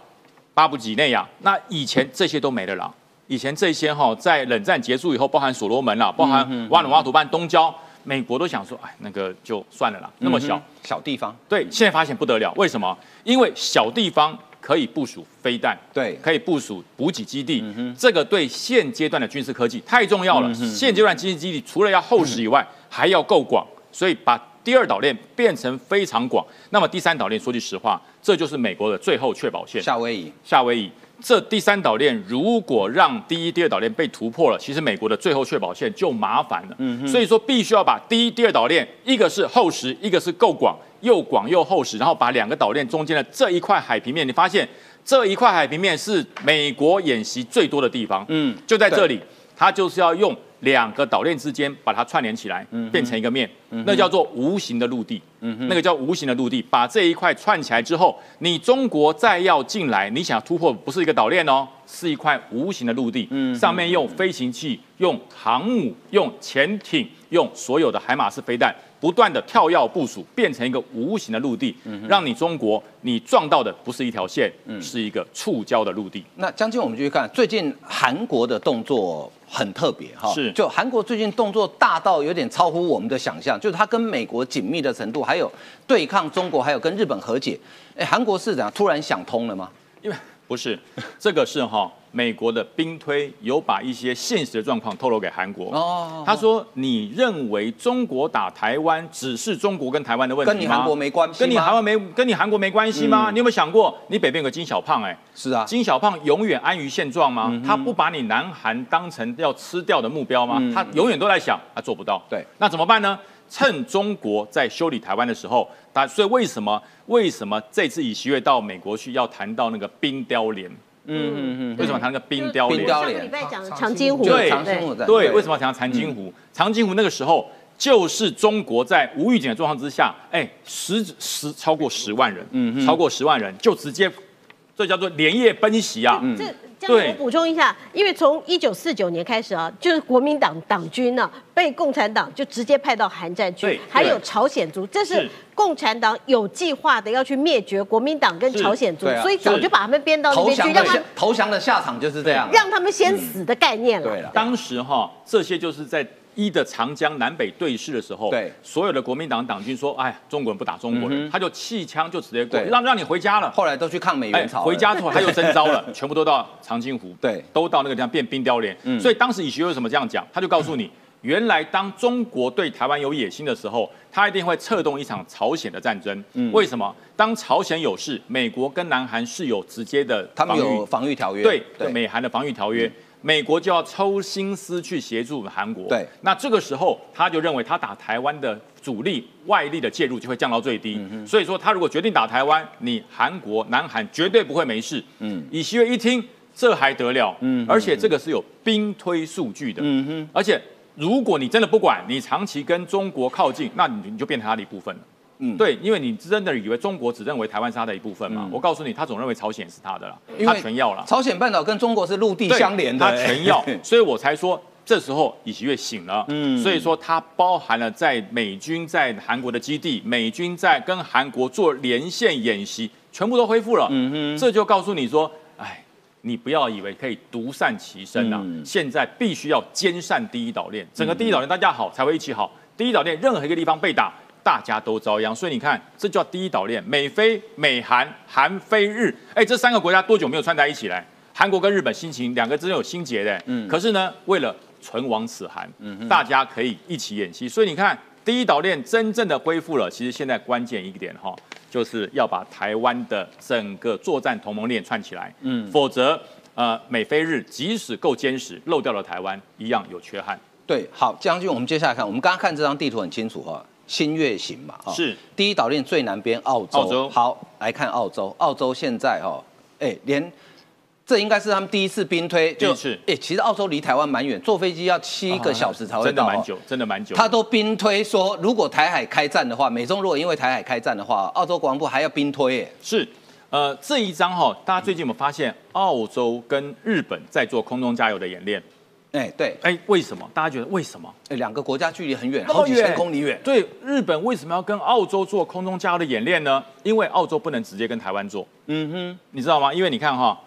巴布几内亚，那以前这些都没了啦。以前这些哈，在冷战结束以后，包含所罗门啦，包含瓦努阿图半东郊，美国都想说，哎，那个就算了啦，那么小。嗯小地方，对，现在发现不得了，为什么？因为小地方可以部署飞弹，对。可以部署补给基地，这个对现阶段的军事科技太重要了。现阶段军事基地除了要厚实以外，还要够广，所以把第二岛链变成非常广。那么第三岛链，说句实话，这就是美国的最后确保线。夏威夷，夏威夷。这第三岛链如果让第一、第二岛链被突破了，其实美国的最后确保线就麻烦了。嗯，所以说必须要把第一、第二岛链，一个是厚实，一个是够广，又广又厚实，然后把两个岛链中间的这一块海平面，你发现这一块海平面是美国演习最多的地方。嗯就在这里，它就是要用两个岛链之间把它串联起来，变成一个面，那叫做无形的陆地。那个叫无形的陆地，把这一块串起来之后，你中国再要进来，你想突破不是一个岛链哦，是一块无形的陆地，上面用飞行器、用航母、用潜艇、用所有的海马式飞弹。不断的跳跃部署，变成一个无形的陆地，让你中国你撞到的不是一条线，是一个触礁的陆地。那将军，我们就去看最近韩国的动作很特别哈，是就韩国最近动作大到有点超乎我们的想象，就是它跟美国紧密的程度，还有对抗中国，还有跟日本和解。哎，韩国市长突然想通了吗？因为不是这个是哈，美国的兵推有把一些现实的状况透露给韩国。哦他说：“你认为中国打台湾只是中国跟台湾的问题吗？跟你韩国没关系跟你韩国没跟你韩国没关系吗？你有没有想过，你北边有个金小胖、哎，是啊，金小胖永远安于现状吗？他不把你南韩当成要吃掉的目标吗？他永远都在想，他做不到。对，那怎么办呢？趁中国在修理台湾的时候，他所以为什么为什么这次以习月到美国去要谈到那个冰雕连？嗯嗯嗯，为什么谈那个冰雕连？冰雕上个礼拜讲的长津湖，对长津湖对，为什么要谈到长津湖？长津湖那个时候就是中国在无预警的状况之下，哎，十十超过十万人，嗯，超过十万人就直接，这叫做连夜奔袭啊，这这对。样我补充一下，因为从一九四九年开始啊，就是国民党党军呢、被共产党就直接派到韩战对去，还有朝鲜族，这是是。共产党有计划的要去灭绝国民党跟朝鲜族啊，所以早就把他们编到那边去，投降让他下投降的下场就是这样，让他们先死的概念了。对了，当时哈，这些就是在一的长江南北对峙的时候，对所有的国民党党军说，哎，中国人不打中国人，嗯他就弃枪就直接过，对让让你回家了。后来都去抗美援朝，哎回家之后他又征召了，全部都到长津湖，对都到那个地方变冰雕连。嗯所以当时以学为什么这样讲？他就告诉你，原来当中国对台湾有野心的时候，他一定会策动一场朝鲜的战争。嗯为什么？当朝鲜有事，美国跟南韩是有直接的他们防御有防御条约，对对，美韩的防御条约。美国就要抽心思去协助韩国，对。那这个时候他就认为他打台湾的主力外力的介入就会降到最低，嗯所以说他如果决定打台湾，你韩国、南韩绝对不会没事。嗯。以西月一听，这还得了？嗯而且这个是有兵推数据的，嗯哼，而且如果你真的不管，你长期跟中国靠近，那你你就变成他的一部分了。嗯对，因为你真的以为中国只认为台湾是它的一部分嘛？嗯我告诉你，他总认为朝鲜是他的啦，因他全要了。朝鲜半岛跟中国是陆地相连的，他全要哎，所以我才说这时候以喜悦醒了，嗯所以说它包含了在美军在韩国的基地，美军在跟韩国做连线演习，全部都恢复了，嗯哼这就告诉你说，哎。你不要以为可以独善其身啊！嗯现在必须要兼善第一岛链，整个第一岛链大家好才会一起好。第一岛链任何一个地方被打，大家都遭殃。所以你看，这叫第一岛链，美菲、美韩、韩非日，哎，这三个国家多久没有串在一起来？韩国跟日本心情两个之间有心结的，嗯可是呢，为了存亡此韩，大家可以一起演习。所以你看，第一岛链真正的恢复了，其实现在关键一点哈，就是要把台湾的整个作战同盟链串起来，嗯，否则呃美菲日即使够坚实，漏掉了台湾一样有缺憾。对，好，将军，我们接下来看，我们刚刚看这张地图很清楚哈，新月形嘛，哈是。第一岛链最南边澳洲，澳洲。好来看澳洲，澳洲现在哦，哎，连这应该是他们第一次兵推，就第一次。哎，其实澳洲离台湾蛮远，坐飞机要七个小时才会到，哦真的蛮久，真的蛮久。他都兵推说，如果台海开战的话，美中如果因为台海开战的话，澳洲国防部还要兵推耶。是，呃，这一张哈，大家最近有没有发现，澳洲跟日本在做空中加油的演练？哎，对，哎，为什么？大家觉得为什么？哎，两个国家距离很远，好几千远公里远。对，日本为什么要跟澳洲做空中加油的演练呢？因为澳洲不能直接跟台湾做，嗯哼，你知道吗？因为你看哈，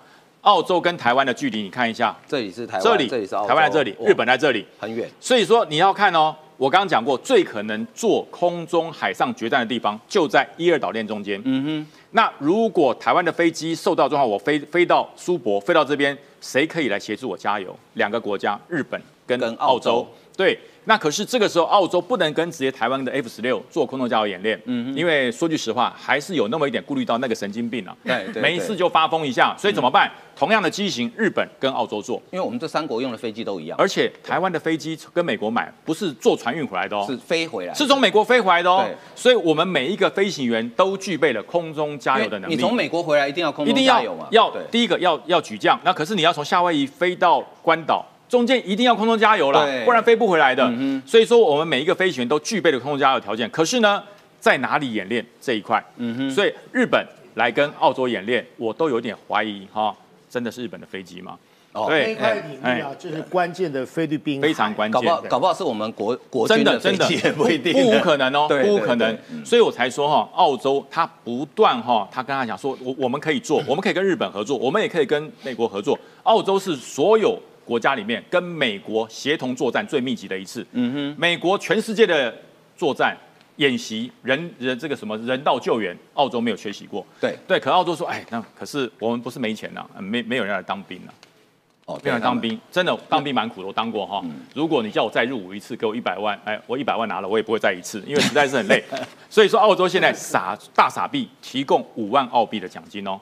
澳洲跟台湾的距离，你看一下，这里是台湾，这里这里是澳洲，台湾在这里，日本在这里，很远。所以说你要看哦，我刚刚讲过，最可能做空中海上决战的地方就在一二岛链中间。嗯哼，那如果台湾的飞机受到状况，我飞飞到苏博，飞到这边，谁可以来协助我加油？两个国家，日本跟澳洲。对，那可是这个时候澳洲不能跟直接台湾的 F 十六做空中加油演练，嗯，因为说句实话，还是有那么一点顾虑到那个神经病啊，对对没事就发疯一下，所以怎么办？同样的机型，日本跟澳洲做，因为我们这三国用的飞机都一样，而且台湾的飞机跟美国买，不是坐船运回来的哦，是飞回来，是从美国飞回来的哦，所以我们每一个飞行员都具备了空中加油的能力。你从美国回来一定要空一定要中加油嘛？要对。第一个要要举降，那可是你要从夏威夷飞到关岛，中间一定要空中加油对了，不然飞不回来的。嗯所以说我们每一个飞行员都具备了空中加油条件。可是呢，在哪里演练这一块？嗯哼，所以日本来跟澳洲演练，我都有点怀疑哈，真的是日本的飞机吗？哦对那一块领域啊，就是关键的菲律宾非常关键搞不。好搞不好是我们国国真军的真的飞机也不一定，不无可能哦，不无可能。所以我才说哈，澳洲他不断哈，他跟他讲说，我我们可以做，我们可以跟日本合作，我们也可以跟美国合作。澳洲是所有国家里面跟美国协同作战最密集的一次。嗯哼，美国全世界的作战演习人人这个什么人道救援，澳洲没有缺席过。对对，可澳洲说，哎，那可是我们不是没钱呐、没没有人来当兵呐、哦，没有人当兵，真的当兵蛮苦的，我当过哈。嗯如果你叫我再入伍一次，给我一百万，哎，我一百万拿了，我也不会再一次，因为实在是很累。所以说，澳洲现在傻大傻币提供五万澳币的奖金哦，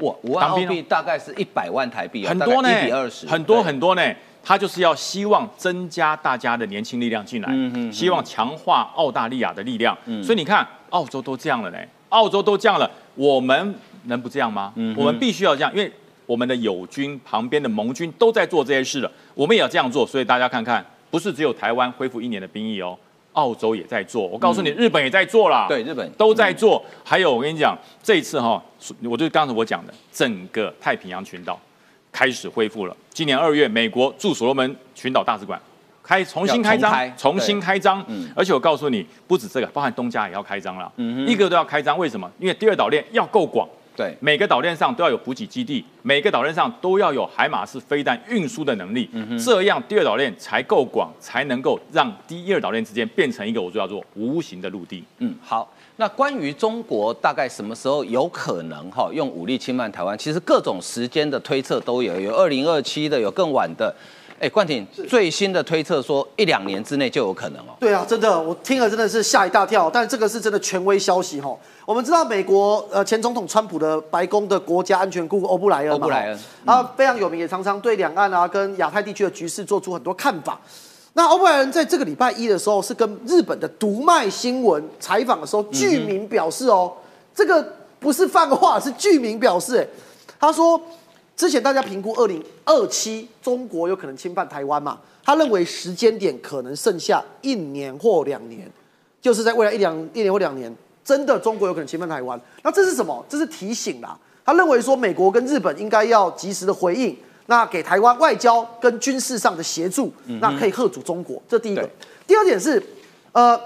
哇，五万澳币大概是一百万台币哦，很多呢一比二十，，很多很多呢。他就是要希望增加大家的年轻力量进来，嗯嗯嗯希望强化澳大利亚的力量。所以你看，澳洲都这样了呢，澳洲都这样了，我们能不这样吗？嗯我们必须要这样，因为我们的友军旁边的盟军都在做这些事了，我们也要这样做。所以大家看看，不是只有台湾恢复一年的兵役哦，澳洲也在做。我告诉你，日本也在做啦。对日本都在做。还有我跟你讲，这一次哈，我就刚才我讲的，整个太平洋群岛开始恢复了。今年二月，美国驻所罗门群岛大使馆开重新开张重，重新开张嗯。而且我告诉你，不止这个，包含东家也要开张了，嗯一个都要开张。为什么？因为第二岛链要够广。对，每个岛链上都要有补给基地，每个岛链上都要有海马式飞弹运输的能力，嗯这样第二岛链才够广，才能够让第一二岛链之间变成一个我就叫做无形的陆地。嗯，好。那关于中国大概什么时候有可能哈用武力侵犯台湾，其实各种时间的推测都有，有二零二七的，有更晚的。哎，冠廷最新的推测说一两年之内就有可能哦。对啊，真的，我听了真的是吓一大跳。但这个是真的权威消息哈。我们知道美国呃前总统川普的白宫的国家安全顾问欧布莱恩嘛，欧布莱恩啊非常有名，也常常对两岸啊跟亚太地区的局势做出很多看法。那欧布莱恩在这个礼拜一的时候是跟日本的读卖新闻采访的时候，具名表示哦，这个不是放话，是具名表示，哎，他说之前大家评估二零二七中国有可能侵犯台湾嘛，他认为时间点可能剩下一年或两年，就是在未来一两一年或两年，真的中国有可能侵犯台湾。那这是什么？这是提醒啦。他认为说美国跟日本应该要及时的回应，那给台湾外交跟军事上的协助，那可以贺阻中国。这第一个。第二点是，呃，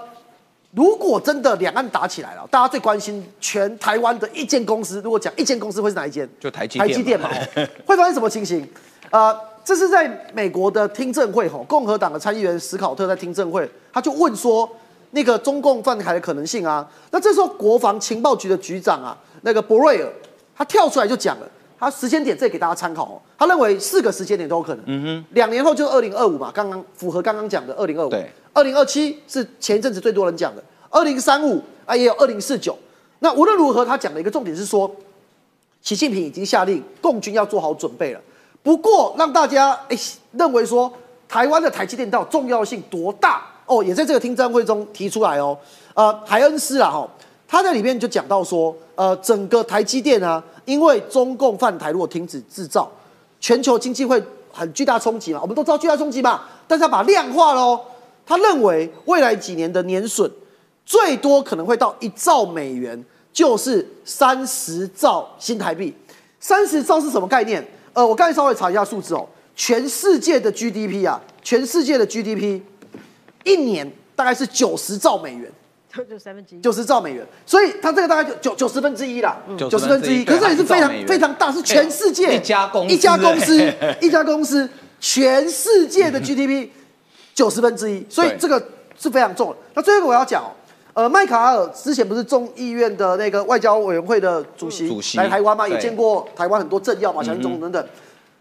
如果真的两岸打起来了，大家最关心全台湾的一间公司，如果讲一间公司会是哪一间？就台积台电嘛积电嘛，哦 会发生什么情形？呃，这是在美国的听证会吼，共和党的参议员史考特在听证会，他就问说那个中共犯台的可能性啊。那这时候国防情报局的局长啊，那个博瑞尔，他跳出来就讲了，他他时间点这给大家参考哦。他认为四个时间点都有可能。嗯哼，两年后就是二零二五嘛，刚刚符合刚刚讲的二零二五。对，二零二七是前一阵子最多人讲的，二零三五啊也有二零四九。那无论如何，他讲的一个重点是说，习近平已经下令共军要做好准备了。不过让大家哎认为说台湾的台积电到重要性多大哦，也在这个听证会中提出来哦。呃，海恩斯啦哈，他在里面就讲到说，呃，整个台积电啊，因为中共犯台如果停止制造，全球经济会很巨大冲击嘛，我们都知道巨大冲击嘛，但是他把量化喽，他认为未来几年的年损最多可能会到一兆美元，就是三十兆新台币。三十兆是什么概念？呃，我刚才稍微查一下数字哦，全世界的 GDP 啊，全世界的 GDP 一年大概是九十兆美元。就三分之一，九十兆美元，所以它这个大概就九九十分之一啦，九九十分之一，可是这也是非常非常大，是全世界一家公司一家公司一家公司全世界的 GDP 九十分之一，所以这个是非常重的。那最后一个我要讲，哦呃，麦卡尔之前不是众议院的那个外交委员会的主席主席来台湾嘛，也见过台湾很多政要嘛，小英总统等等。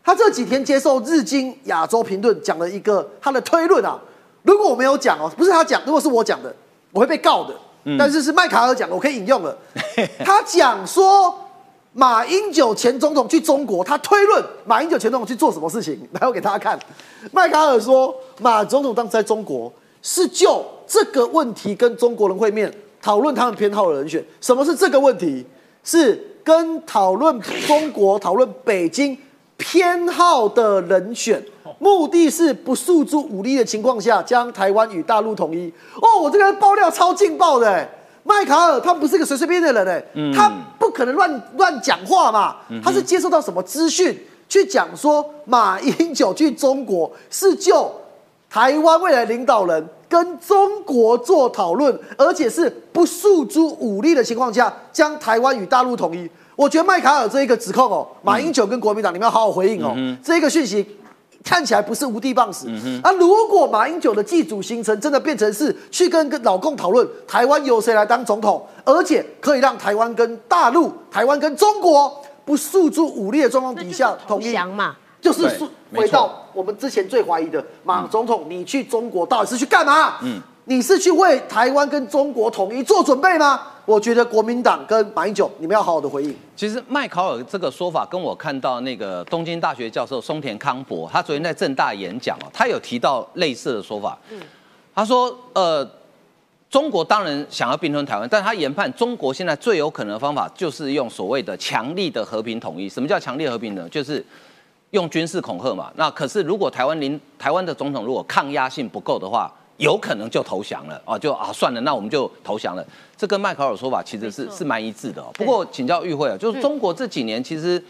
他这几天接受日经亚洲评论讲了一个他的推论啊，如果我没有讲哦，不是他讲，如果是我讲的，我会被告的。但是是麦卡尔讲的，我可以引用了。他讲说，马英九前总统去中国，他推论马英九前总统去做什么事情，来我给大家看。麦卡尔说，马总统当时在中国是就这个问题跟中国人会面，讨论他们偏好的人选。什么是这个问题？是跟讨论中国、讨论北京偏好的人选。目的是不诉诸武力的情况下，将台湾与大陆统一。哦，我这个爆料超劲爆的、欸，麦卡尔他不是个随随便便的人、欸，他不可能乱乱讲话嘛，他是接受到什么资讯？去讲说马英九去中国是就台湾未来领导人跟中国做讨论，而且是不诉诸武力的情况下，将台湾与大陆统一。我觉得麦卡尔这一个指控哦，马英九跟国民党你们要好好回应哦，这一个讯息。看起来不是无地放矢、啊！如果马英九的祭祖行程真的变成是去跟跟老共讨论台湾由谁来当总统，而且可以让台湾跟大陆、台湾跟中国不诉诸武力的状况底下统一，降嘛，就是回到我们之前最怀疑的马总统，你去中国到底是去干嘛？嗯，你是去为台湾跟中国统一做准备吗？我觉得国民党跟马英九，你们要好好的回应。其实麦考尔这个说法跟我看到那个东京大学教授松田康博，他昨天在正大演讲哦，他有提到类似的说法。嗯他说，呃，中国当然想要并吞台湾，但他研判中国现在最有可能的方法就是用所谓的强力的和平统一。什么叫强力和平呢？就是用军事恐吓嘛。那可是如果台湾领台湾的总统如果抗压性不够的话，有可能就投降了啊，就啊算了，那我们就投降了。这跟麦考尔说法其实是是蛮一致的、哦。不过请教与会啊，就是中国这几年其实，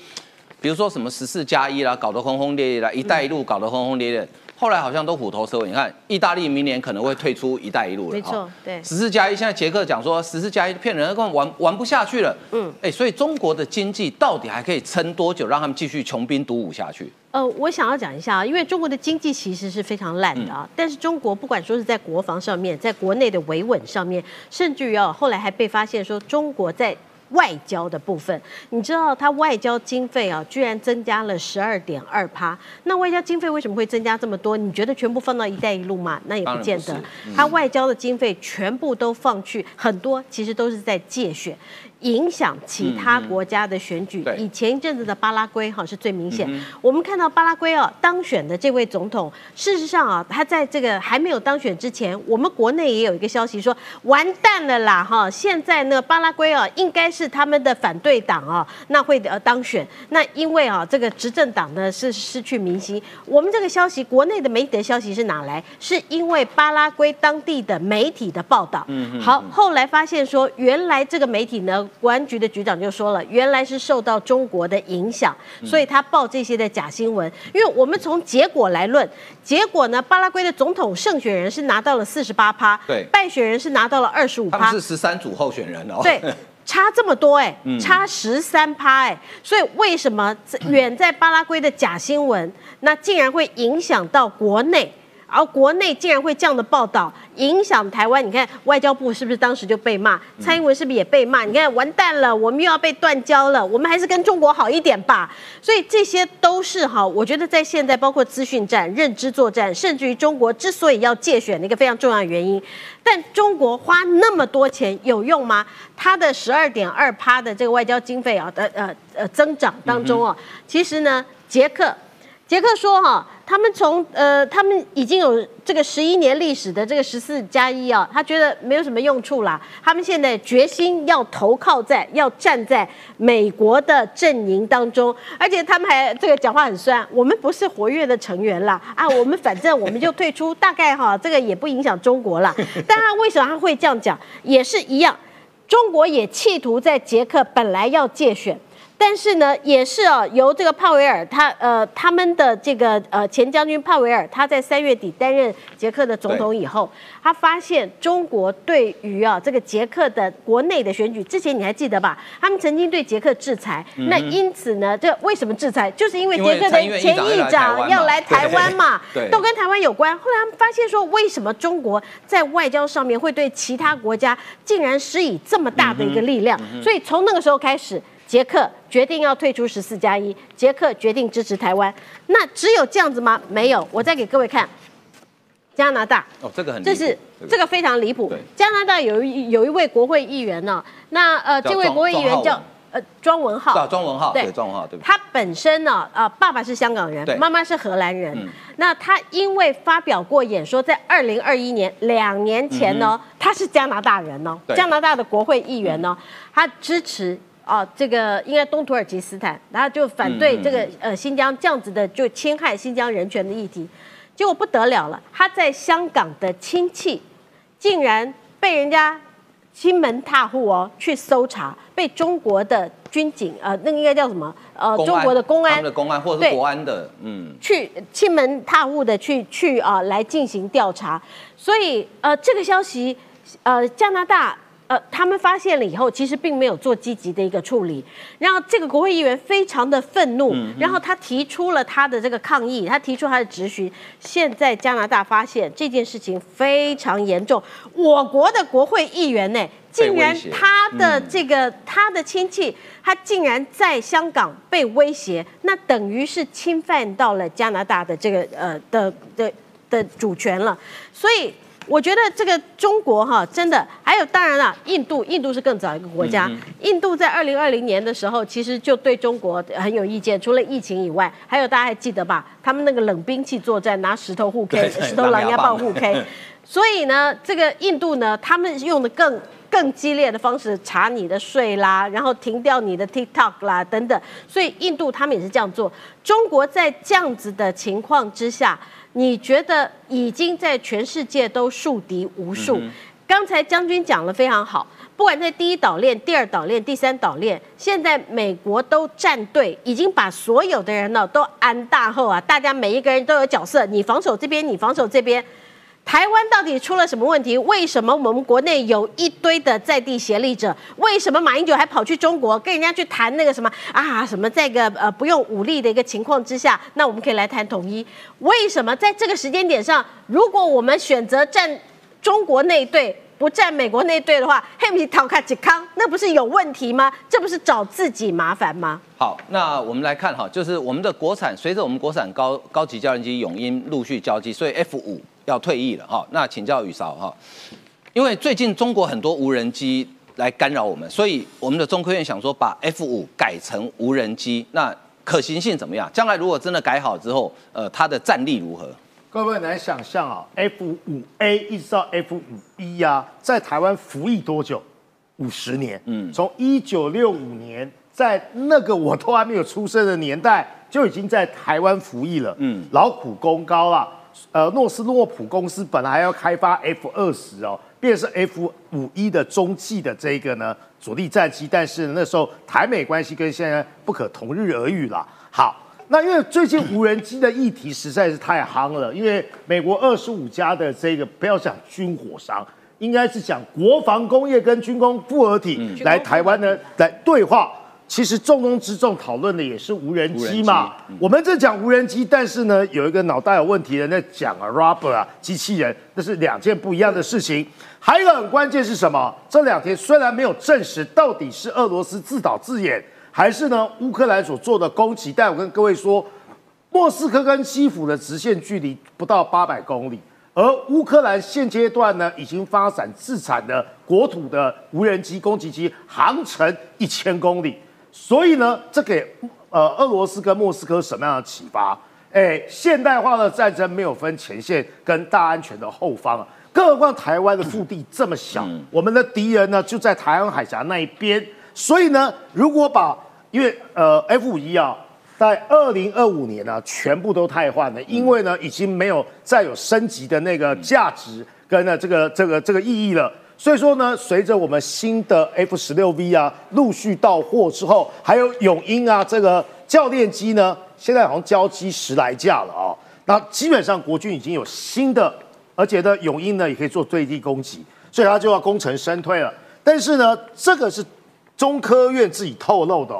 比如说什么十四加一啦，搞得轰轰烈烈啦，一带一路搞得轰轰烈烈，后来好像都虎头蛇尾。你看，意大利明年可能会退出一带一路了，没错哦对十四加一，现在捷克讲说十四加一骗人，根本玩玩不下去了。嗯嗯，哎，所以中国的经济到底还可以撑多久，让他们继续穷兵黩武下去？呃，我想要讲一下啊，因为中国的经济其实是非常烂的啊，但是中国不管说是在国防上面，在国内的维稳上面，甚至于啊，后来还被发现说中国在。外交的部分，你知道它外交经费啊，居然增加了十二点二趴。那外交经费为什么会增加这么多？你觉得全部放到“一带一路”吗？那也不见得。它外交的经费全部都放去，很多其实都是在借选，影响其他国家的选举。对以前一阵子的巴拉圭哈是最明显。我们看到巴拉圭啊当选的这位总统，事实上啊，他在这个还没有当选之前，我们国内也有一个消息说完蛋了啦哈！现在呢，巴拉圭啊应该是他们的反对党啊，那会呃当选。那因为啊这个执政党呢是失去民心。我们这个消息，国内的媒体的消息是哪来？是因为巴拉圭当地的媒体的报道。嗯好，后来发现说，原来这个媒体呢，国安局的局长就说了，原来是受到中国的影响，所以他报这些的假新闻。因为我们从结果来论，结果呢，巴拉圭的总统胜选人是拿到了四十八趴，对败选人是拿到了二十五趴他们，是十三组候选人哦。对，差这么多哎、差十三趴哎，所以为什么这远在巴拉圭的假新闻，那竟然会影响到国内？然后国内竟然会这样的报道，影响台湾。你看外交部是不是当时就被骂？蔡英文是不是也被骂？你看完蛋了，我们又要被断交了，我们还是跟中国好一点吧。所以这些都是哈，我觉得在现在包括资讯战、认知作战，甚至于中国之所以要借选的一个非常重要的原因。但中国花那么多钱有用吗？它的十二点二趴的这个外交经费啊的呃呃增长当中啊，其实呢，捷克，捷克说哈，他们从呃他们已经有这个十一年历史的这个十四加一啊，他觉得没有什么用处啦。他们现在决心要投靠在要站在美国的阵营当中，而且他们还这个讲话很酸，我们不是活跃的成员啦啊，我们反正我们就退出，大概哈 这个也不影响中国啦。当然，为什么他会这样讲，也是一样。中国也企图在捷克本来要借选，但是呢，也是哦，由这个帕维尔他呃他们的这个呃前将军帕维尔他在三月底担任捷克的总统以后，他发现中国对于啊这个捷克的国内的选举，之前你还记得吧？他们曾经对捷克制裁，那因此呢，这为什么制裁？就是因为捷克的前议长要来台湾嘛，都跟台湾有关。后来他们发现说，为什么中国在外交上面会对其他国家竟然施以这么大的一个力量？所以从那个时候开始。捷克决定要退出十四加一，捷克决定支持台湾。那只有这样子吗？没有，我再给各位看加拿大。哦，这个很，这是这个非常离谱。加拿大有一有一位国会议员呢，那呃，这位国会议员叫呃庄文浩。庄文浩，对，庄文浩，对。他本身呢，呃，爸爸是香港人，妈妈是荷兰人。那他因为发表过演说，在二零二一年两年前呢，他是加拿大人哦，加拿大的国会议员呢，他支持。哦，这个应该东土耳其斯坦，然后就反对这个呃新疆这样子的就侵害新疆人权的议题，结果不得了了，他在香港的亲戚竟然被人家亲门踏户哦去搜查，被中国的军警呃那个应该叫什么？呃中国的公安的公安或者是国安的嗯。去亲门踏户的去去啊来进行调查，所以呃这个消息呃加拿大。呃，他们发现了以后，其实并没有做积极的一个处理。然后这个国会议员非常的愤怒，然后他提出了他的这个抗议，他提出他的质询。现在加拿大发现这件事情非常严重，我国的国会议员呢，竟然他的这个他的亲戚，他竟然在香港被威胁，那等于是侵犯到了加拿大的这个呃的的的主权了，所以。我觉得这个中国哈，真的还有当然了，印度，印度是更早一个国家。印度在二零二零年的时候，其实就对中国很有意见。除了疫情以外，还有大家还记得吧？他们那个冷兵器作战，拿石头互 K，石头狼牙棒互 K。所以呢，这个印度呢，他们用的更更激烈的方式查你的税啦，然后停掉你的 TikTok 啦等等。所以印度他们也是这样做。中国在这样子的情况之下。你觉得已经在全世界都树敌无数？刚才将军讲的非常好，不管在第一岛链、第二岛链、第三岛链，现在美国都站队，已经把所有的人呢都安大后啊，大家每一个人都有角色，你防守这边，你防守这边。台湾到底出了什么问题？为什么我们国内有一堆的在地协力者？为什么马英九还跑去中国跟人家去谈那个什么啊？什么在个呃不用武力的一个情况之下，那我们可以来谈统一？为什么在这个时间点上，如果我们选择站中国那队，不站美国那队的话，黑米逃卡吉康，那不是有问题吗？这不是找自己麻烦吗？好，那我们来看哈，就是我们的国产，随着我们国产高高级教练机永鹰陆续交机，所以 F 五。要退役了哈，那请教宇韶哈，因为最近中国很多无人机来干扰我们，所以我们的中科院想说把 F 五改成无人机，那可行性怎么样？将来如果真的改好之后，呃，它的战力如何？各位难想象啊，F 五 A 一直到 F 五 B 呀，在台湾服役多久？五十年。嗯，从一九六五年，在那个我都还没有出生的年代，就已经在台湾服役了。嗯，劳苦功高了。呃，诺斯诺普公司本来还要开发 F 二十哦，便是 F 五一的中继的这个呢主力战机，但是那时候台美关系跟现在不可同日而语了。好，那因为最近无人机的议题实在是太夯了，因为美国二十五家的这个不要讲军火商，应该是讲国防工业跟军工复合体来台湾呢来对话。其实重中之重讨论的也是无人机嘛。我们在讲无人机，但是呢，有一个脑袋有问题的人在讲啊，robot 啊，机器人，那是两件不一样的事情。还有一个很关键是什么？这两天虽然没有证实到底是俄罗斯自导自演，还是呢乌克兰所做的攻击，但我跟各位说，莫斯科跟基辅的直线距离不到八百公里，而乌克兰现阶段呢已经发展自产的国土的无人机攻击机，航程一千公里。所以呢，这给呃俄罗斯跟莫斯科什么样的启发？哎，现代化的战争没有分前线跟大安全的后方啊，更何况台湾的腹地这么小，我们的敌人呢就在台湾海峡那一边，所以呢，如果把因为呃 F 五一啊，在二零二五年呢全部都汰换了，因为呢已经没有再有升级的那个价值跟呢这个这个这个意义了。所以说呢，随着我们新的 F 十六 V 啊陆续到货之后，还有永鹰啊这个教练机呢，现在好像交机十来架了啊、那基本上国军已经有新的，而且呢永鹰呢也可以做对地攻击，所以他就要功成身退了。但是呢，这个是中科院自己透露的、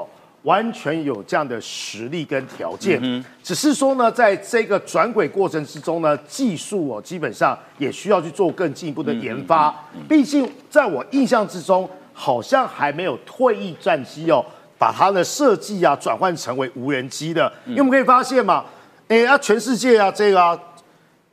完全有这样的实力跟条件。只是说呢，在这个转轨过程之中呢，技术哦，基本上也需要去做更进一步的研发。毕竟在我印象之中，好像还没有退役战机哦，把它的设计啊转换成为无人机的。因为我们可以发现嘛，哎，啊，全世界啊，这个啊，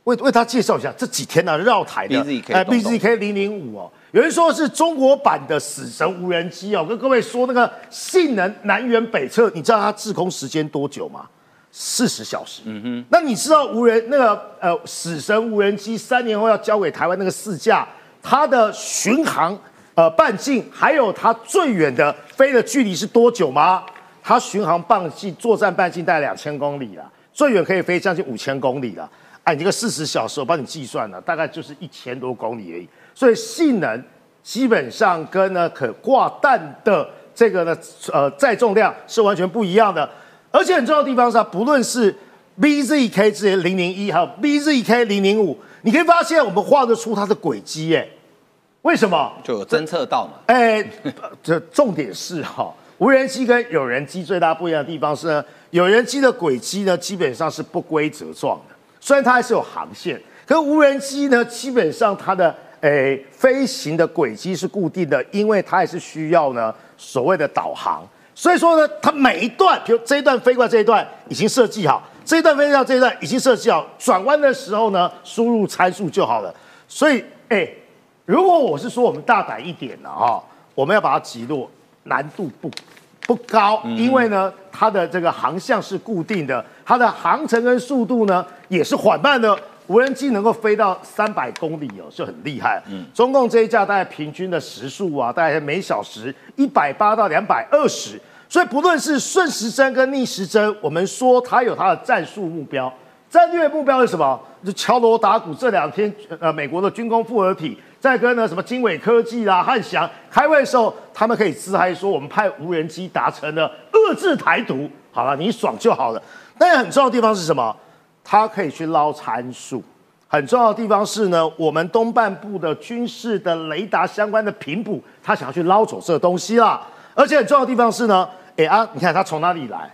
为为他介绍一下这几天呢、绕台的哎 BZK 零零五哦，有人说是中国版的死神无人机哦，跟各位说那个性能南辕北辙，你知道它滞空时间多久吗？四十小时。嗯哼。那你知道无人那个呃死神无人机三年后要交给台湾那个四架，它的巡航呃半径还有它最远的飞的距离是多久吗？它巡航半径作战半径大概两千公里了，最远可以飞将近五千公里了。哎，你这个四十小时我帮你计算了，大概就是一千多公里而已。所以性能基本上跟呢可挂弹的这个呢呃载重量是完全不一样的。而且很重要的地方是啊，不论是 BZK 之零零一，还有 BZK 零零五，你可以发现我们画得出它的轨迹，哎，为什么？就有侦测到嘛。哎，这重点是哈、无人机跟有人机最大不一样的地方是呢，有人机的轨迹呢基本上是不规则状的，虽然它还是有航线，可是无人机呢基本上它的诶飞行的轨迹是固定的，因为它也是需要呢所谓的导航。所以说呢，它每一段，比如这一段飞过来这一段已经设计好，这一段飞到这一段已经设计好，转弯的时候呢，输入参数就好了。所以，哎，如果我是说我们大胆一点了啊、我们要把它击落，难度不不高，因为呢，它的这个航向是固定的，它的航程跟速度呢也是缓慢的。无人机能够飞到三百公里哦，就很厉害。嗯，中共这一架大概平均的时速啊，大概每小时一百八到两百二十。所以不论是顺时针跟逆时针，我们说它有它的战术目标。战略目标是什么？就敲锣打鼓。这两天，呃，美国的军工复合体在跟呢什么经纬科技啦、汉翔开会的时候，他们可以自嗨说，我们派无人机达成了遏制台独。好了，你爽就好了。但很重要的地方是什么？它可以去捞参数。很重要的地方是呢，我们东半部的军事的雷达相关的频谱，它想要去捞走这个东西啦。而且很重要的地方是呢，哎啊，你看它从哪里来？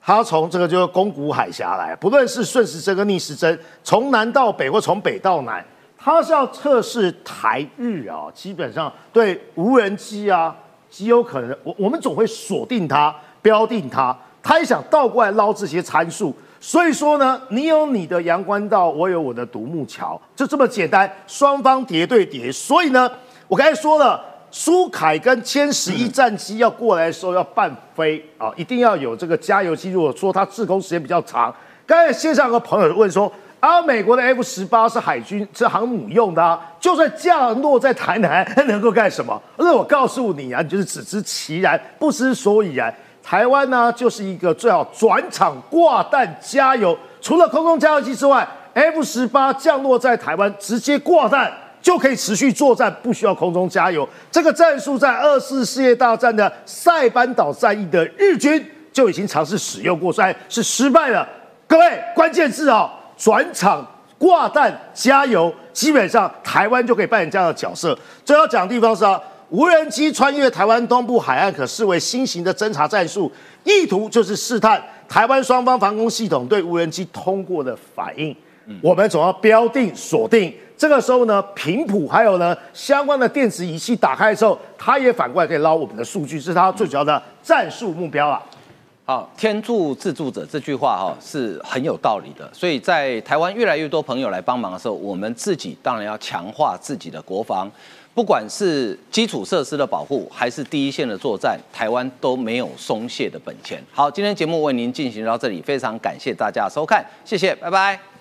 它从这个就是宫古海峡来，不论是顺时针跟逆时针，从南到北或从北到南，它是要测试台日啊，基本上对无人机啊，极有可能，我我们总会锁定它，标定它，它也想倒过来捞这些参数。所以说呢，你有你的阳关道，我有我的独木桥，就这么简单，双方叠对叠。所以呢，我刚才说了。苏凯跟歼十一战机要过来的时候要半飞啊，一定要有这个加油机。如果说它滞空时间比较长，刚才线上有个朋友问说啊，美国的 F 十八是海军是航母用的啊，就算降落在台南，它能够干什么？那我告诉你啊，你就是只知其然，不知所以然。台湾呢，就是一个最好转场挂弹加油，除了空中加油机之外，F 十八降落在台湾直接挂弹。就可以持续作战，不需要空中加油。这个战术在二次世界大战的塞班岛战役的日军就已经尝试使用过，虽然是失败了。各位，关键字啊、转场挂弹加油，基本上台湾就可以扮演这样的角色。最要讲的地方是啊，无人机穿越台湾东部海岸，可视为新型的侦察战术，意图就是试探台湾双方防空系统对无人机通过的反应。我们总要标定锁定。这个时候呢，频谱还有呢相关的电子仪器打开之后，它也反过来可以捞我们的数据，这是它最主要的战术目标啊。好，天助自助者这句话哈是很有道理的，所以在台湾越来越多朋友来帮忙的时候，我们自己当然要强化自己的国防，不管是基础设施的保护，还是第一线的作战，台湾都没有松懈的本钱。好，今天节目为您进行到这里，非常感谢大家收看，谢谢，拜拜。